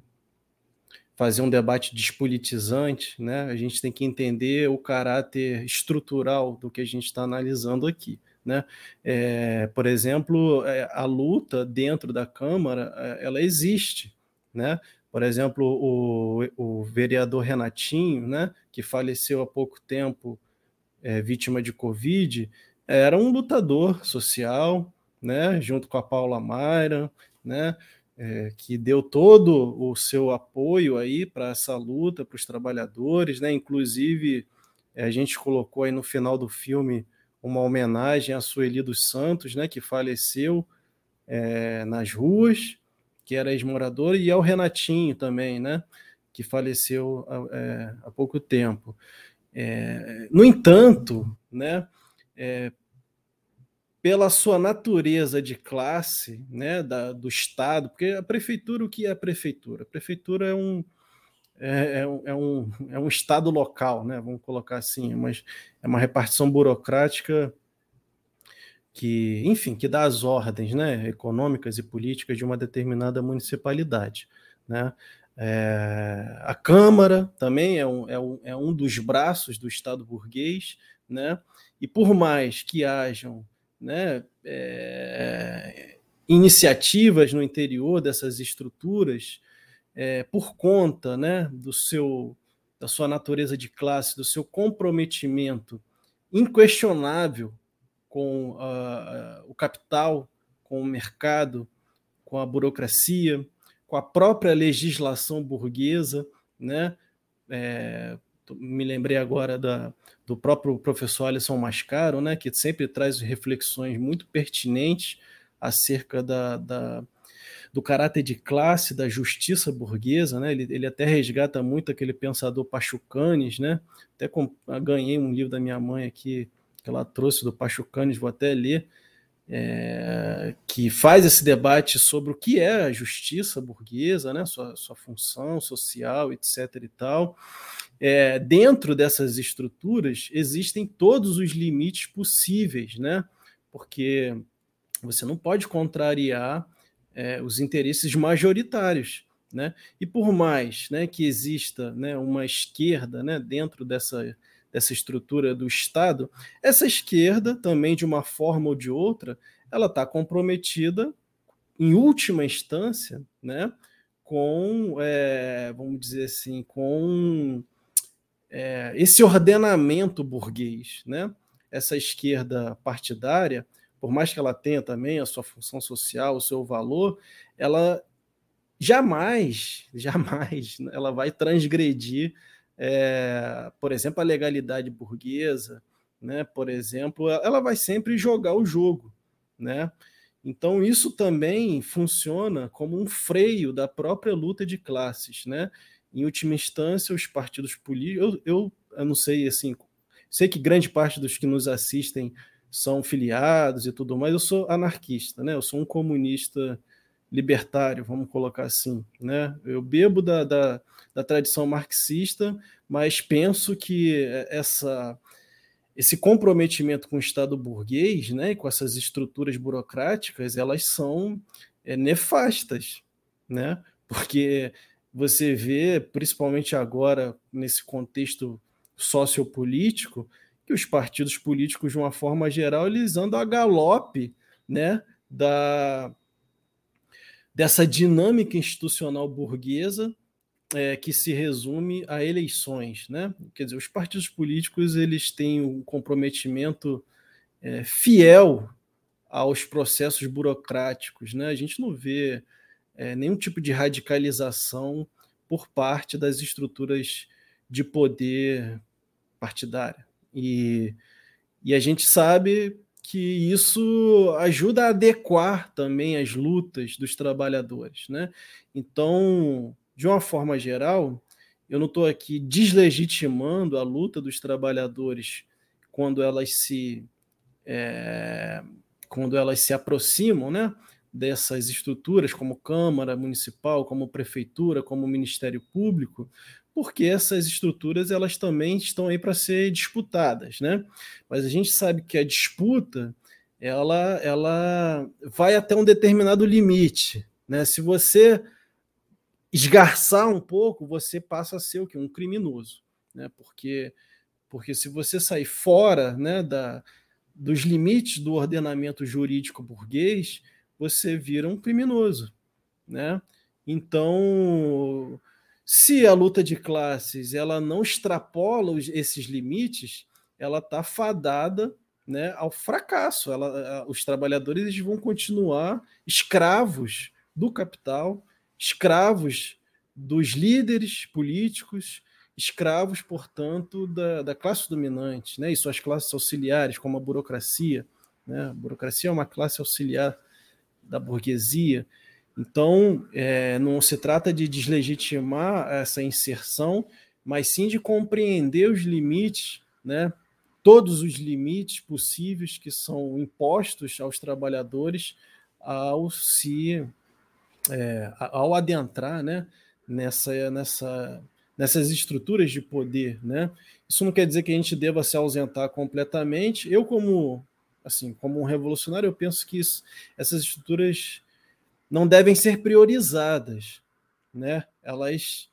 Speaker 2: fazer um debate despolitizante, né? A gente tem que entender o caráter estrutural do que a gente está analisando aqui. Né? É, por exemplo, é, a luta dentro da Câmara é, ela existe. Né? Por exemplo, o, o vereador Renatinho, né, que faleceu há pouco tempo, é, vítima de Covid, era um lutador social, né, junto com a Paula Mayra, né, é, que deu todo o seu apoio aí para essa luta, para os trabalhadores, né, inclusive é, a gente colocou aí no final do filme uma homenagem a Sueli dos Santos, né, que faleceu é, nas ruas, que era ex-morador, e ao Renatinho também, né? Que faleceu é, há pouco tempo. É, no entanto, né? É, pela sua natureza de classe, né, da, do Estado, porque a prefeitura, o que é a prefeitura? A prefeitura é um, é, é, um, é, um, é um Estado local, né, vamos colocar assim, mas é uma repartição burocrática que, enfim, que dá as ordens né, econômicas e políticas de uma determinada municipalidade. Né? É, a Câmara também é um, é, um, é um dos braços do Estado burguês, né? e por mais que hajam né, é, iniciativas no interior dessas estruturas, é, por conta né, do seu, da sua natureza de classe, do seu comprometimento inquestionável com uh, o capital, com o mercado, com a burocracia, com a própria legislação burguesa, né? É, me lembrei agora da, do próprio professor Alisson Mascaro, né, que sempre traz reflexões muito pertinentes acerca da, da, do caráter de classe, da justiça burguesa, né? Ele, ele até resgata muito aquele pensador Pachucanes, né? Até com, ganhei um livro da minha mãe aqui que ela trouxe do Pachucanes, vou até ler, é, que faz esse debate sobre o que é a justiça burguesa, né? Sua, sua função social, etc. e tal. É, dentro dessas estruturas existem todos os limites possíveis, né? Porque você não pode contrariar é, os interesses majoritários. Né? E por mais né, que exista né, uma esquerda né, dentro dessa, dessa estrutura do Estado, essa esquerda também, de uma forma ou de outra, ela está comprometida, em última instância, né, com, é, vamos dizer assim, com é, esse ordenamento burguês. Né? Essa esquerda partidária, por mais que ela tenha também a sua função social, o seu valor, ela jamais, jamais, ela vai transgredir, é, por exemplo, a legalidade burguesa, né? Por exemplo, ela vai sempre jogar o jogo, né? Então isso também funciona como um freio da própria luta de classes, né? Em última instância, os partidos políticos, eu, eu, eu não sei assim, sei que grande parte dos que nos assistem são filiados e tudo mais, eu sou anarquista, né? Eu sou um comunista libertário, vamos colocar assim, né? Eu bebo da, da, da tradição marxista, mas penso que essa esse comprometimento com o Estado burguês, né, com essas estruturas burocráticas, elas são é, nefastas, né? Porque você vê, principalmente agora nesse contexto sociopolítico, que os partidos políticos, de uma forma geral, eles andam a galope né, da, dessa dinâmica institucional burguesa é, que se resume a eleições. Né? Quer dizer, os partidos políticos eles têm um comprometimento é, fiel aos processos burocráticos. Né? A gente não vê é, nenhum tipo de radicalização por parte das estruturas de poder partidária. E, e a gente sabe que isso ajuda a adequar também as lutas dos trabalhadores. Né? Então, de uma forma geral, eu não estou aqui deslegitimando a luta dos trabalhadores quando elas se é, quando elas se aproximam né, dessas estruturas, como Câmara Municipal, como Prefeitura, como Ministério Público, porque essas estruturas elas também estão aí para ser disputadas, né? Mas a gente sabe que a disputa ela, ela vai até um determinado limite, né? Se você esgarçar um pouco, você passa a ser o que um criminoso, né? Porque porque se você sair fora, né, da, dos limites do ordenamento jurídico burguês, você vira um criminoso, né? Então, se a luta de classes ela não extrapola esses limites, ela está fadada né, ao fracasso. Ela, os trabalhadores vão continuar escravos do capital, escravos dos líderes políticos, escravos, portanto, da, da classe dominante, né, e suas classes auxiliares, como a burocracia. Né? A burocracia é uma classe auxiliar da burguesia. Então, é, não se trata de deslegitimar essa inserção, mas sim de compreender os limites, né, todos os limites possíveis que são impostos aos trabalhadores ao se é, ao adentrar né, nessa, nessa, nessas estruturas de poder. Né? Isso não quer dizer que a gente deva se ausentar completamente. Eu, como assim, como um revolucionário, eu penso que isso, essas estruturas não devem ser priorizadas, né? Elas,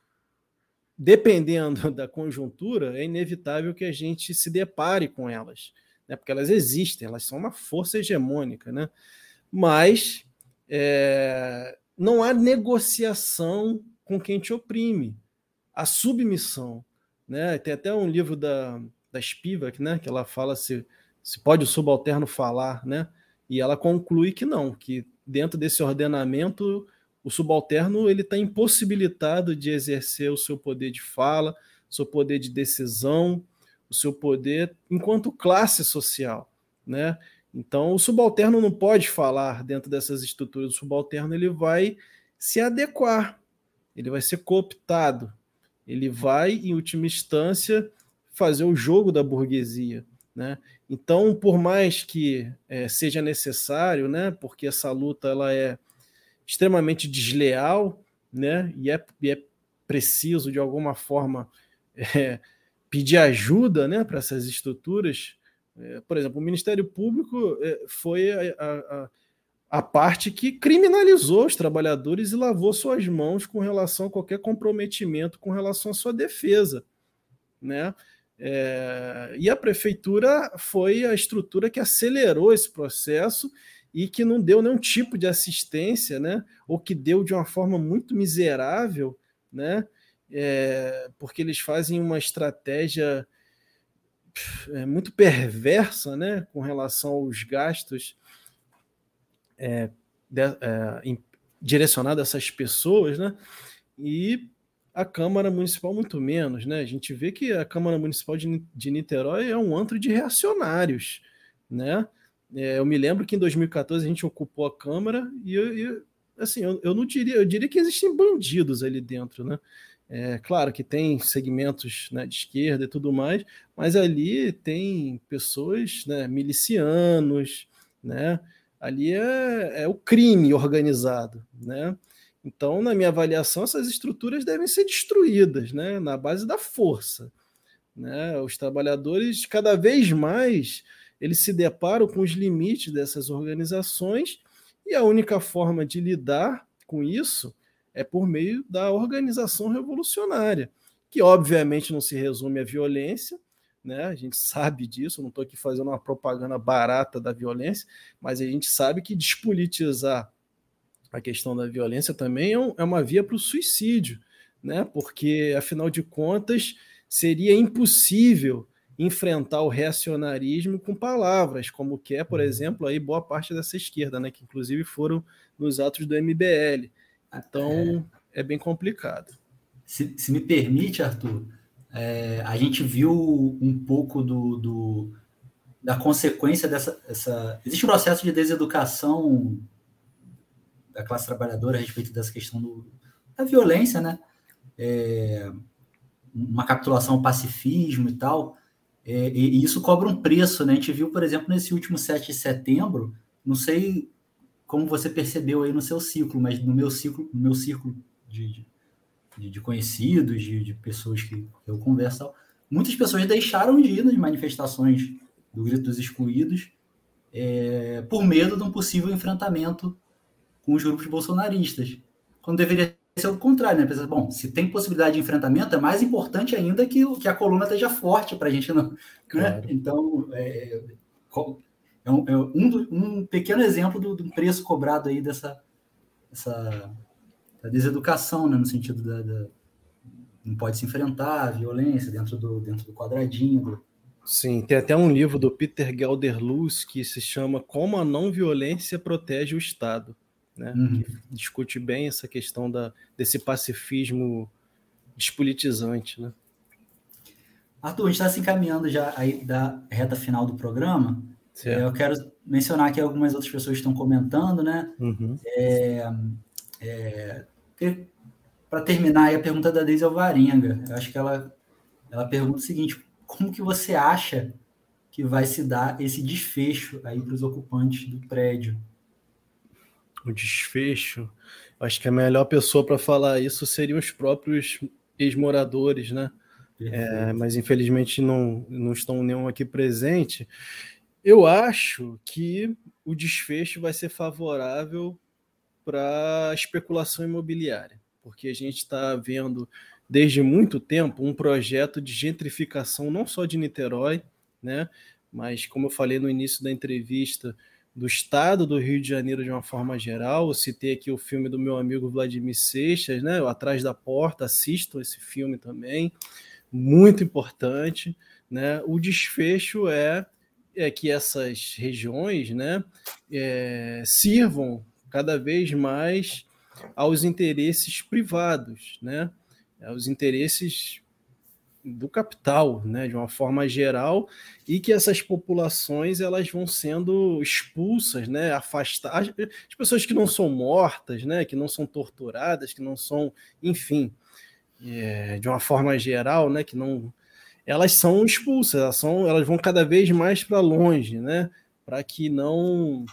Speaker 2: dependendo da conjuntura, é inevitável que a gente se depare com elas, né? Porque elas existem, elas são uma força hegemônica, né? Mas é, não há negociação com quem te oprime, a submissão, né? Tem até um livro da da Spivak, né? Que ela fala se se pode o subalterno falar, né? E ela conclui que não, que dentro desse ordenamento o subalterno ele está impossibilitado de exercer o seu poder de fala, seu poder de decisão, o seu poder enquanto classe social, né? Então o subalterno não pode falar dentro dessas estruturas. O subalterno ele vai se adequar, ele vai ser cooptado, ele vai em última instância fazer o jogo da burguesia, né? Então, por mais que é, seja necessário, né, porque essa luta ela é extremamente desleal, né, e é, e é preciso de alguma forma é, pedir ajuda, né, para essas estruturas. É, por exemplo, o Ministério Público é, foi a, a, a parte que criminalizou os trabalhadores e lavou suas mãos com relação a qualquer comprometimento com relação à sua defesa, né? É, e a prefeitura foi a estrutura que acelerou esse processo e que não deu nenhum tipo de assistência, né? Ou que deu de uma forma muito miserável, né? É, porque eles fazem uma estratégia é, muito perversa, né? Com relação aos gastos é, de, é, direcionados a essas pessoas, né? E a Câmara Municipal muito menos, né? A gente vê que a Câmara Municipal de, Niterói é um antro de reacionários, né? É, eu me lembro que em 2014 a gente ocupou a Câmara e, eu, eu assim, eu, eu, não diria, eu diria que existem bandidos ali dentro, né? É, claro que tem segmentos né, de esquerda e tudo mais, mas ali tem pessoas, né, milicianos, né? Ali é, é o crime organizado, né? Então, na minha avaliação, essas estruturas devem ser destruídas, né, na base da força. Né? Os trabalhadores, cada vez mais, eles se deparam com os limites dessas organizações e a única forma de lidar com isso é por meio da organização revolucionária, que obviamente não se resume à violência, né? A gente sabe disso, não estou aqui fazendo uma propaganda barata da violência, mas a gente sabe que despolitizar a questão da violência também é, um, é uma via para o suicídio, né? Porque, afinal de contas, seria impossível enfrentar o reacionarismo com palavras, como que é, por uhum. exemplo, aí boa parte dessa esquerda, né? Que inclusive foram nos atos do MBL. Então é, é bem complicado.
Speaker 1: Se, se, me permite, Arthur, é, a gente viu um pouco do, do da consequência dessa. Essa... Existe um processo de deseducação da classe trabalhadora a respeito dessa questão do, da violência, né? É, uma capitulação ao pacifismo e tal. É, e, isso cobra um preço, né? A gente viu, por exemplo, nesse último 7 de setembro, não sei como você percebeu aí no seu ciclo, mas no meu ciclo, no meu círculo de, de, de conhecidos, de, de, pessoas que eu converso, muitas pessoas deixaram de ir nas manifestações do Grito dos Excluídos é, por medo de um possível enfrentamento com os grupos bolsonaristas. Quando deveria ser o contrário, né? Pensa, bom, se tem possibilidade de enfrentamento, é mais importante ainda que, que a coluna esteja forte para a gente não. Né? Claro. Então, é, é, um, é um, um, pequeno exemplo do, do, preço cobrado aí dessa, da deseducação, né? no sentido da, da, não pode se enfrentar a violência dentro do, dentro do quadradinho. Do...
Speaker 2: Sim, tem até um livro do Peter Gelderlus que se chama Como a Não Violência Protege o Estado né? Uhum. Que discute bem essa questão da, desse pacifismo despolitizante, né?
Speaker 1: Arthur, a gente está se encaminhando já aí da reta final do programa. Certo. Eu quero mencionar que algumas outras pessoas estão comentando, né? Uhum. É, é, Para terminar, a pergunta da Deise Alvarenga. Eu acho que ela, ela pergunta o seguinte: como que você acha que vai se dar esse desfecho aí para os ocupantes do prédio?
Speaker 2: O desfecho. Acho que a melhor pessoa para falar isso seriam os próprios ex-moradores, né? É, mas infelizmente não, não estão nenhum aqui presente. Eu acho que o desfecho vai ser favorável para a especulação imobiliária, porque a gente está vendo desde muito tempo um projeto de gentrificação não só de Niterói, né, mas como eu falei no início da entrevista, do estado do Rio de Janeiro de uma forma geral. Eu citei aqui o filme do meu amigo Vladimir Seixas, né? Atrás da Porta, assistam esse filme também, muito importante. Né? O desfecho é, é que essas regiões né, é, sirvam cada vez mais aos interesses privados, né? aos interesses do capital, né, de uma forma geral, e que essas populações elas vão sendo expulsas, né, afastadas, as pessoas que não são mortas, né, que não são torturadas, que não são, enfim, é, de uma forma geral, né, que não, elas são expulsas, elas, são, elas vão cada vez mais para longe, né, para que não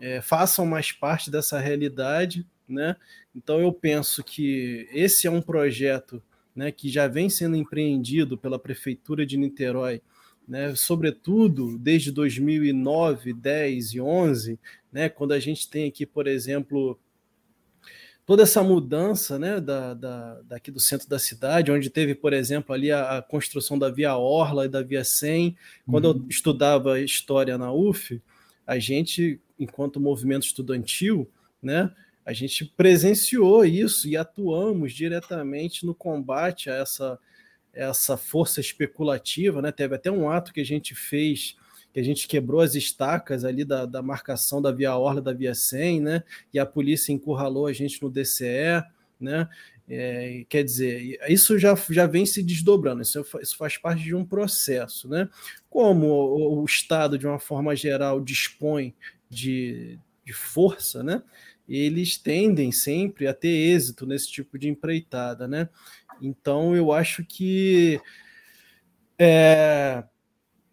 Speaker 2: é, façam mais parte dessa realidade, né. Então eu penso que esse é um projeto né, que já vem sendo empreendido pela Prefeitura de Niterói, né, sobretudo desde 2009, 10 e 11, né, quando a gente tem aqui, por exemplo, toda essa mudança né, da, da, daqui do centro da cidade, onde teve, por exemplo, ali a, a construção da Via Orla e da Via 100. Quando uhum. eu estudava história na UF, a gente, enquanto movimento estudantil, né, a gente presenciou isso e atuamos diretamente no combate a essa, essa força especulativa. Né? Teve até um ato que a gente fez, que a gente quebrou as estacas ali da, da marcação da Via Orla da Via 100, né? e a polícia encurralou a gente no DCE. Né? É, quer dizer, isso já, já vem se desdobrando, isso, isso faz parte de um processo. Né? Como o, o Estado, de uma forma geral, dispõe de, de força, né? Eles tendem sempre a ter êxito nesse tipo de empreitada, né? Então eu acho que é,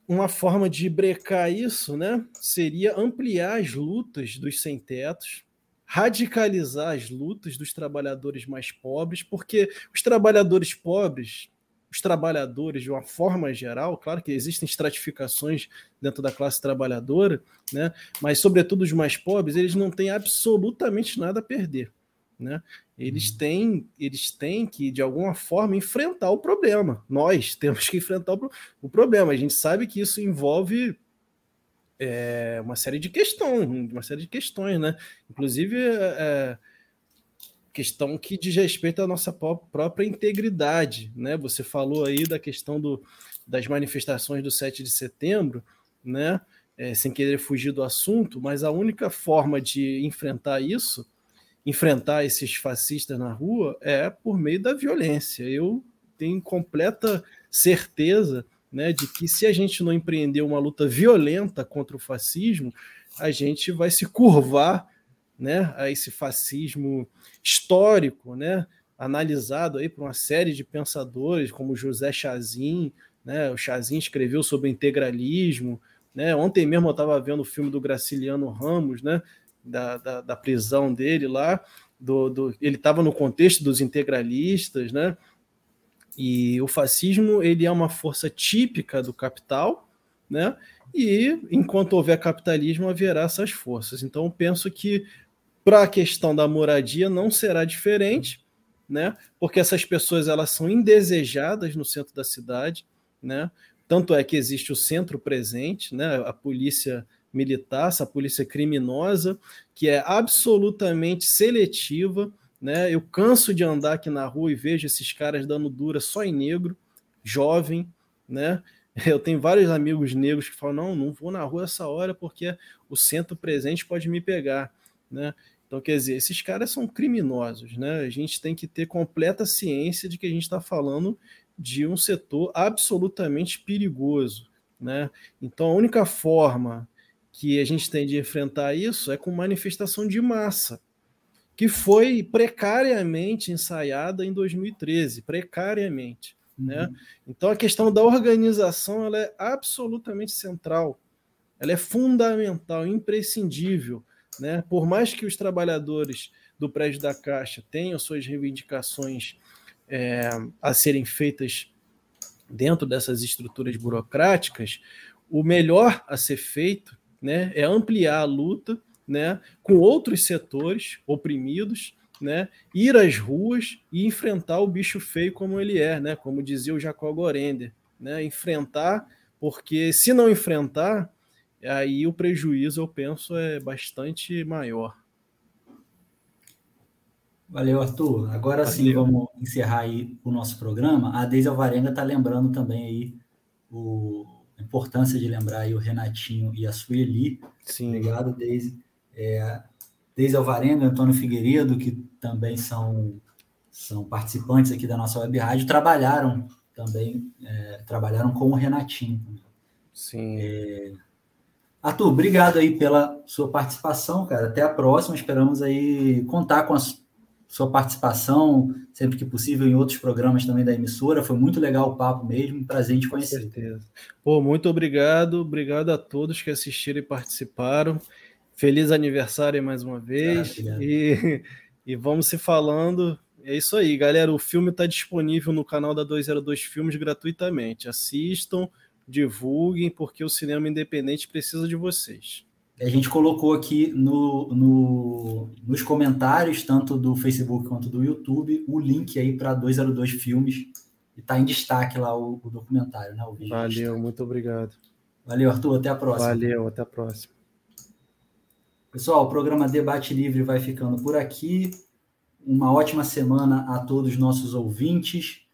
Speaker 2: uma forma de brecar isso, né, seria ampliar as lutas dos sem-tetos, radicalizar as lutas dos trabalhadores mais pobres, porque os trabalhadores pobres os trabalhadores, de uma forma geral, claro que existem estratificações dentro da classe trabalhadora, né? mas, sobretudo, os mais pobres, eles não têm absolutamente nada a perder. Né? Eles, uhum. têm, eles têm que, de alguma forma, enfrentar o problema. Nós temos que enfrentar o, o problema. A gente sabe que isso envolve é, uma série de questões, uma série de questões, né? Inclusive, é, questão que diz respeito à nossa própria integridade, né? Você falou aí da questão do, das manifestações do 7 de setembro, né? É, sem querer fugir do assunto, mas a única forma de enfrentar isso, enfrentar esses fascistas na rua, é por meio da violência. Eu tenho completa certeza né, de que se a gente não empreender uma luta violenta contra o fascismo, a gente vai se curvar né, a esse fascismo histórico, né, analisado aí por uma série de pensadores como José Chazin, né, o Chazin escreveu sobre integralismo, né, ontem mesmo eu estava vendo o filme do Graciliano Ramos, né, da, da, da prisão dele lá, do, do ele estava no contexto dos integralistas, né, e o fascismo ele é uma força típica do capital, né, e enquanto houver capitalismo haverá essas forças. Então penso que para a questão da moradia não será diferente, né? Porque essas pessoas elas são indesejadas no centro da cidade, né? Tanto é que existe o centro presente, né? A polícia militar, essa polícia criminosa, que é absolutamente seletiva, né? Eu canso de andar aqui na rua e vejo esses caras dando dura só em negro, jovem, né? Eu tenho vários amigos negros que falam: não, não vou na rua essa hora porque o centro presente pode me pegar. Né? Então, quer dizer, esses caras são criminosos, né? A gente tem que ter completa ciência de que a gente está falando de um setor absolutamente perigoso, né? Então, a única forma que a gente tem de enfrentar isso é com manifestação de massa, que foi precariamente ensaiada em 2013, precariamente, né? uhum. né? Então, a questão da organização ela é absolutamente central, ela é fundamental, imprescindível né? Por mais que os trabalhadores do prédio da Caixa tenham suas reivindicações é, a serem feitas dentro dessas estruturas burocráticas, o melhor a ser feito né, é ampliar a luta né, com outros setores oprimidos, né, ir às ruas e enfrentar o bicho feio como ele é, né, como dizia o Jacob Gorender. Né, enfrentar, porque se não enfrentar, aí o prejuízo, eu penso, é bastante maior.
Speaker 1: Valeu, Arthur. Agora Valeu. sim, vamos encerrar aí o nosso programa. A Deise Alvarenga está lembrando também aí o, a importância de lembrar aí o Renatinho e a Sueli. Sim. Obrigado, Deise. É, Deise Alvarenga, Antônio Figueiredo, que também são, são participantes aqui da nossa web rádio, trabalharam também, é, trabalharam com o Renatinho.
Speaker 2: Sim. É,
Speaker 1: Arthur, obrigado aí pela sua participação, cara. Até a próxima. Esperamos aí contar com a sua participação sempre que possível em outros programas também da emissora. Foi muito legal o papo mesmo. Prazer em te conhecer.
Speaker 2: Com certeza. Pô, muito obrigado. Obrigado a todos que assistiram e participaram. Feliz aniversário mais uma vez. Ah, e, e vamos se falando. É isso aí, galera. O filme está disponível no canal da 202 Filmes gratuitamente. Assistam divulguem, porque o cinema independente precisa de vocês.
Speaker 1: A gente colocou aqui no, no, nos comentários, tanto do Facebook quanto do YouTube, o link aí para 202 filmes. E está em destaque lá o, o documentário, né? O
Speaker 2: Valeu, muito obrigado.
Speaker 1: Valeu, Arthur. Até a próxima.
Speaker 2: Valeu, até a próxima.
Speaker 1: Pessoal, o programa Debate Livre vai ficando por aqui. Uma ótima semana a todos os nossos ouvintes.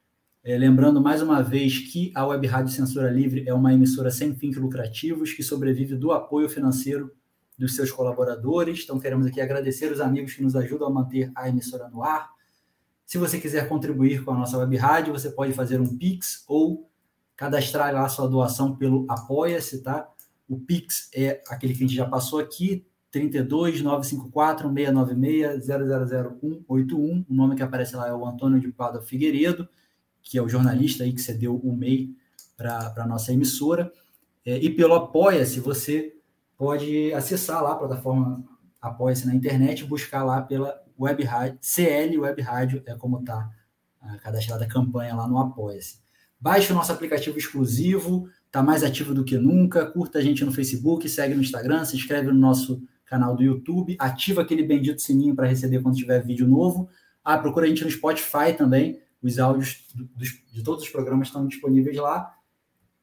Speaker 1: É, lembrando mais uma vez que a Web Rádio Censura Livre é uma emissora sem fins lucrativos que sobrevive do apoio financeiro dos seus colaboradores. Então, queremos aqui agradecer os amigos que nos ajudam a manter a emissora no ar. Se você quiser contribuir com a nossa web rádio, você pode fazer um Pix ou cadastrar lá sua doação pelo Apoia-se, tá? O Pix é aquele que a gente já passou aqui, 32 954 696 000181. O nome que aparece lá é o Antônio de Pada Figueiredo que é o jornalista aí que cedeu o MEI para a nossa emissora. É, e pelo Apoia-se, você pode acessar lá a plataforma Apoia-se na internet, buscar lá pela Web Rádio, CL Web Rádio, é como está cadastrada a campanha lá no Apoia-se. Baixe o nosso aplicativo exclusivo, está mais ativo do que nunca. Curta a gente no Facebook, segue no Instagram, se inscreve no nosso canal do YouTube, ativa aquele bendito sininho para receber quando tiver vídeo novo. Ah, procura a gente no Spotify também. Os áudios de todos os programas estão disponíveis lá.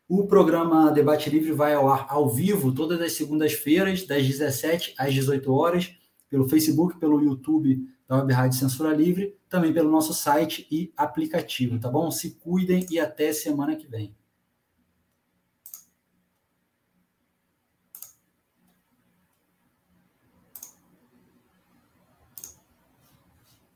Speaker 1: O programa Debate Livre vai ao ar ao vivo todas as segundas-feiras, das 17 às 18 horas, pelo Facebook, pelo YouTube da Web Rádio Censura Livre, também pelo nosso site e aplicativo, tá bom? Se cuidem e até semana que vem.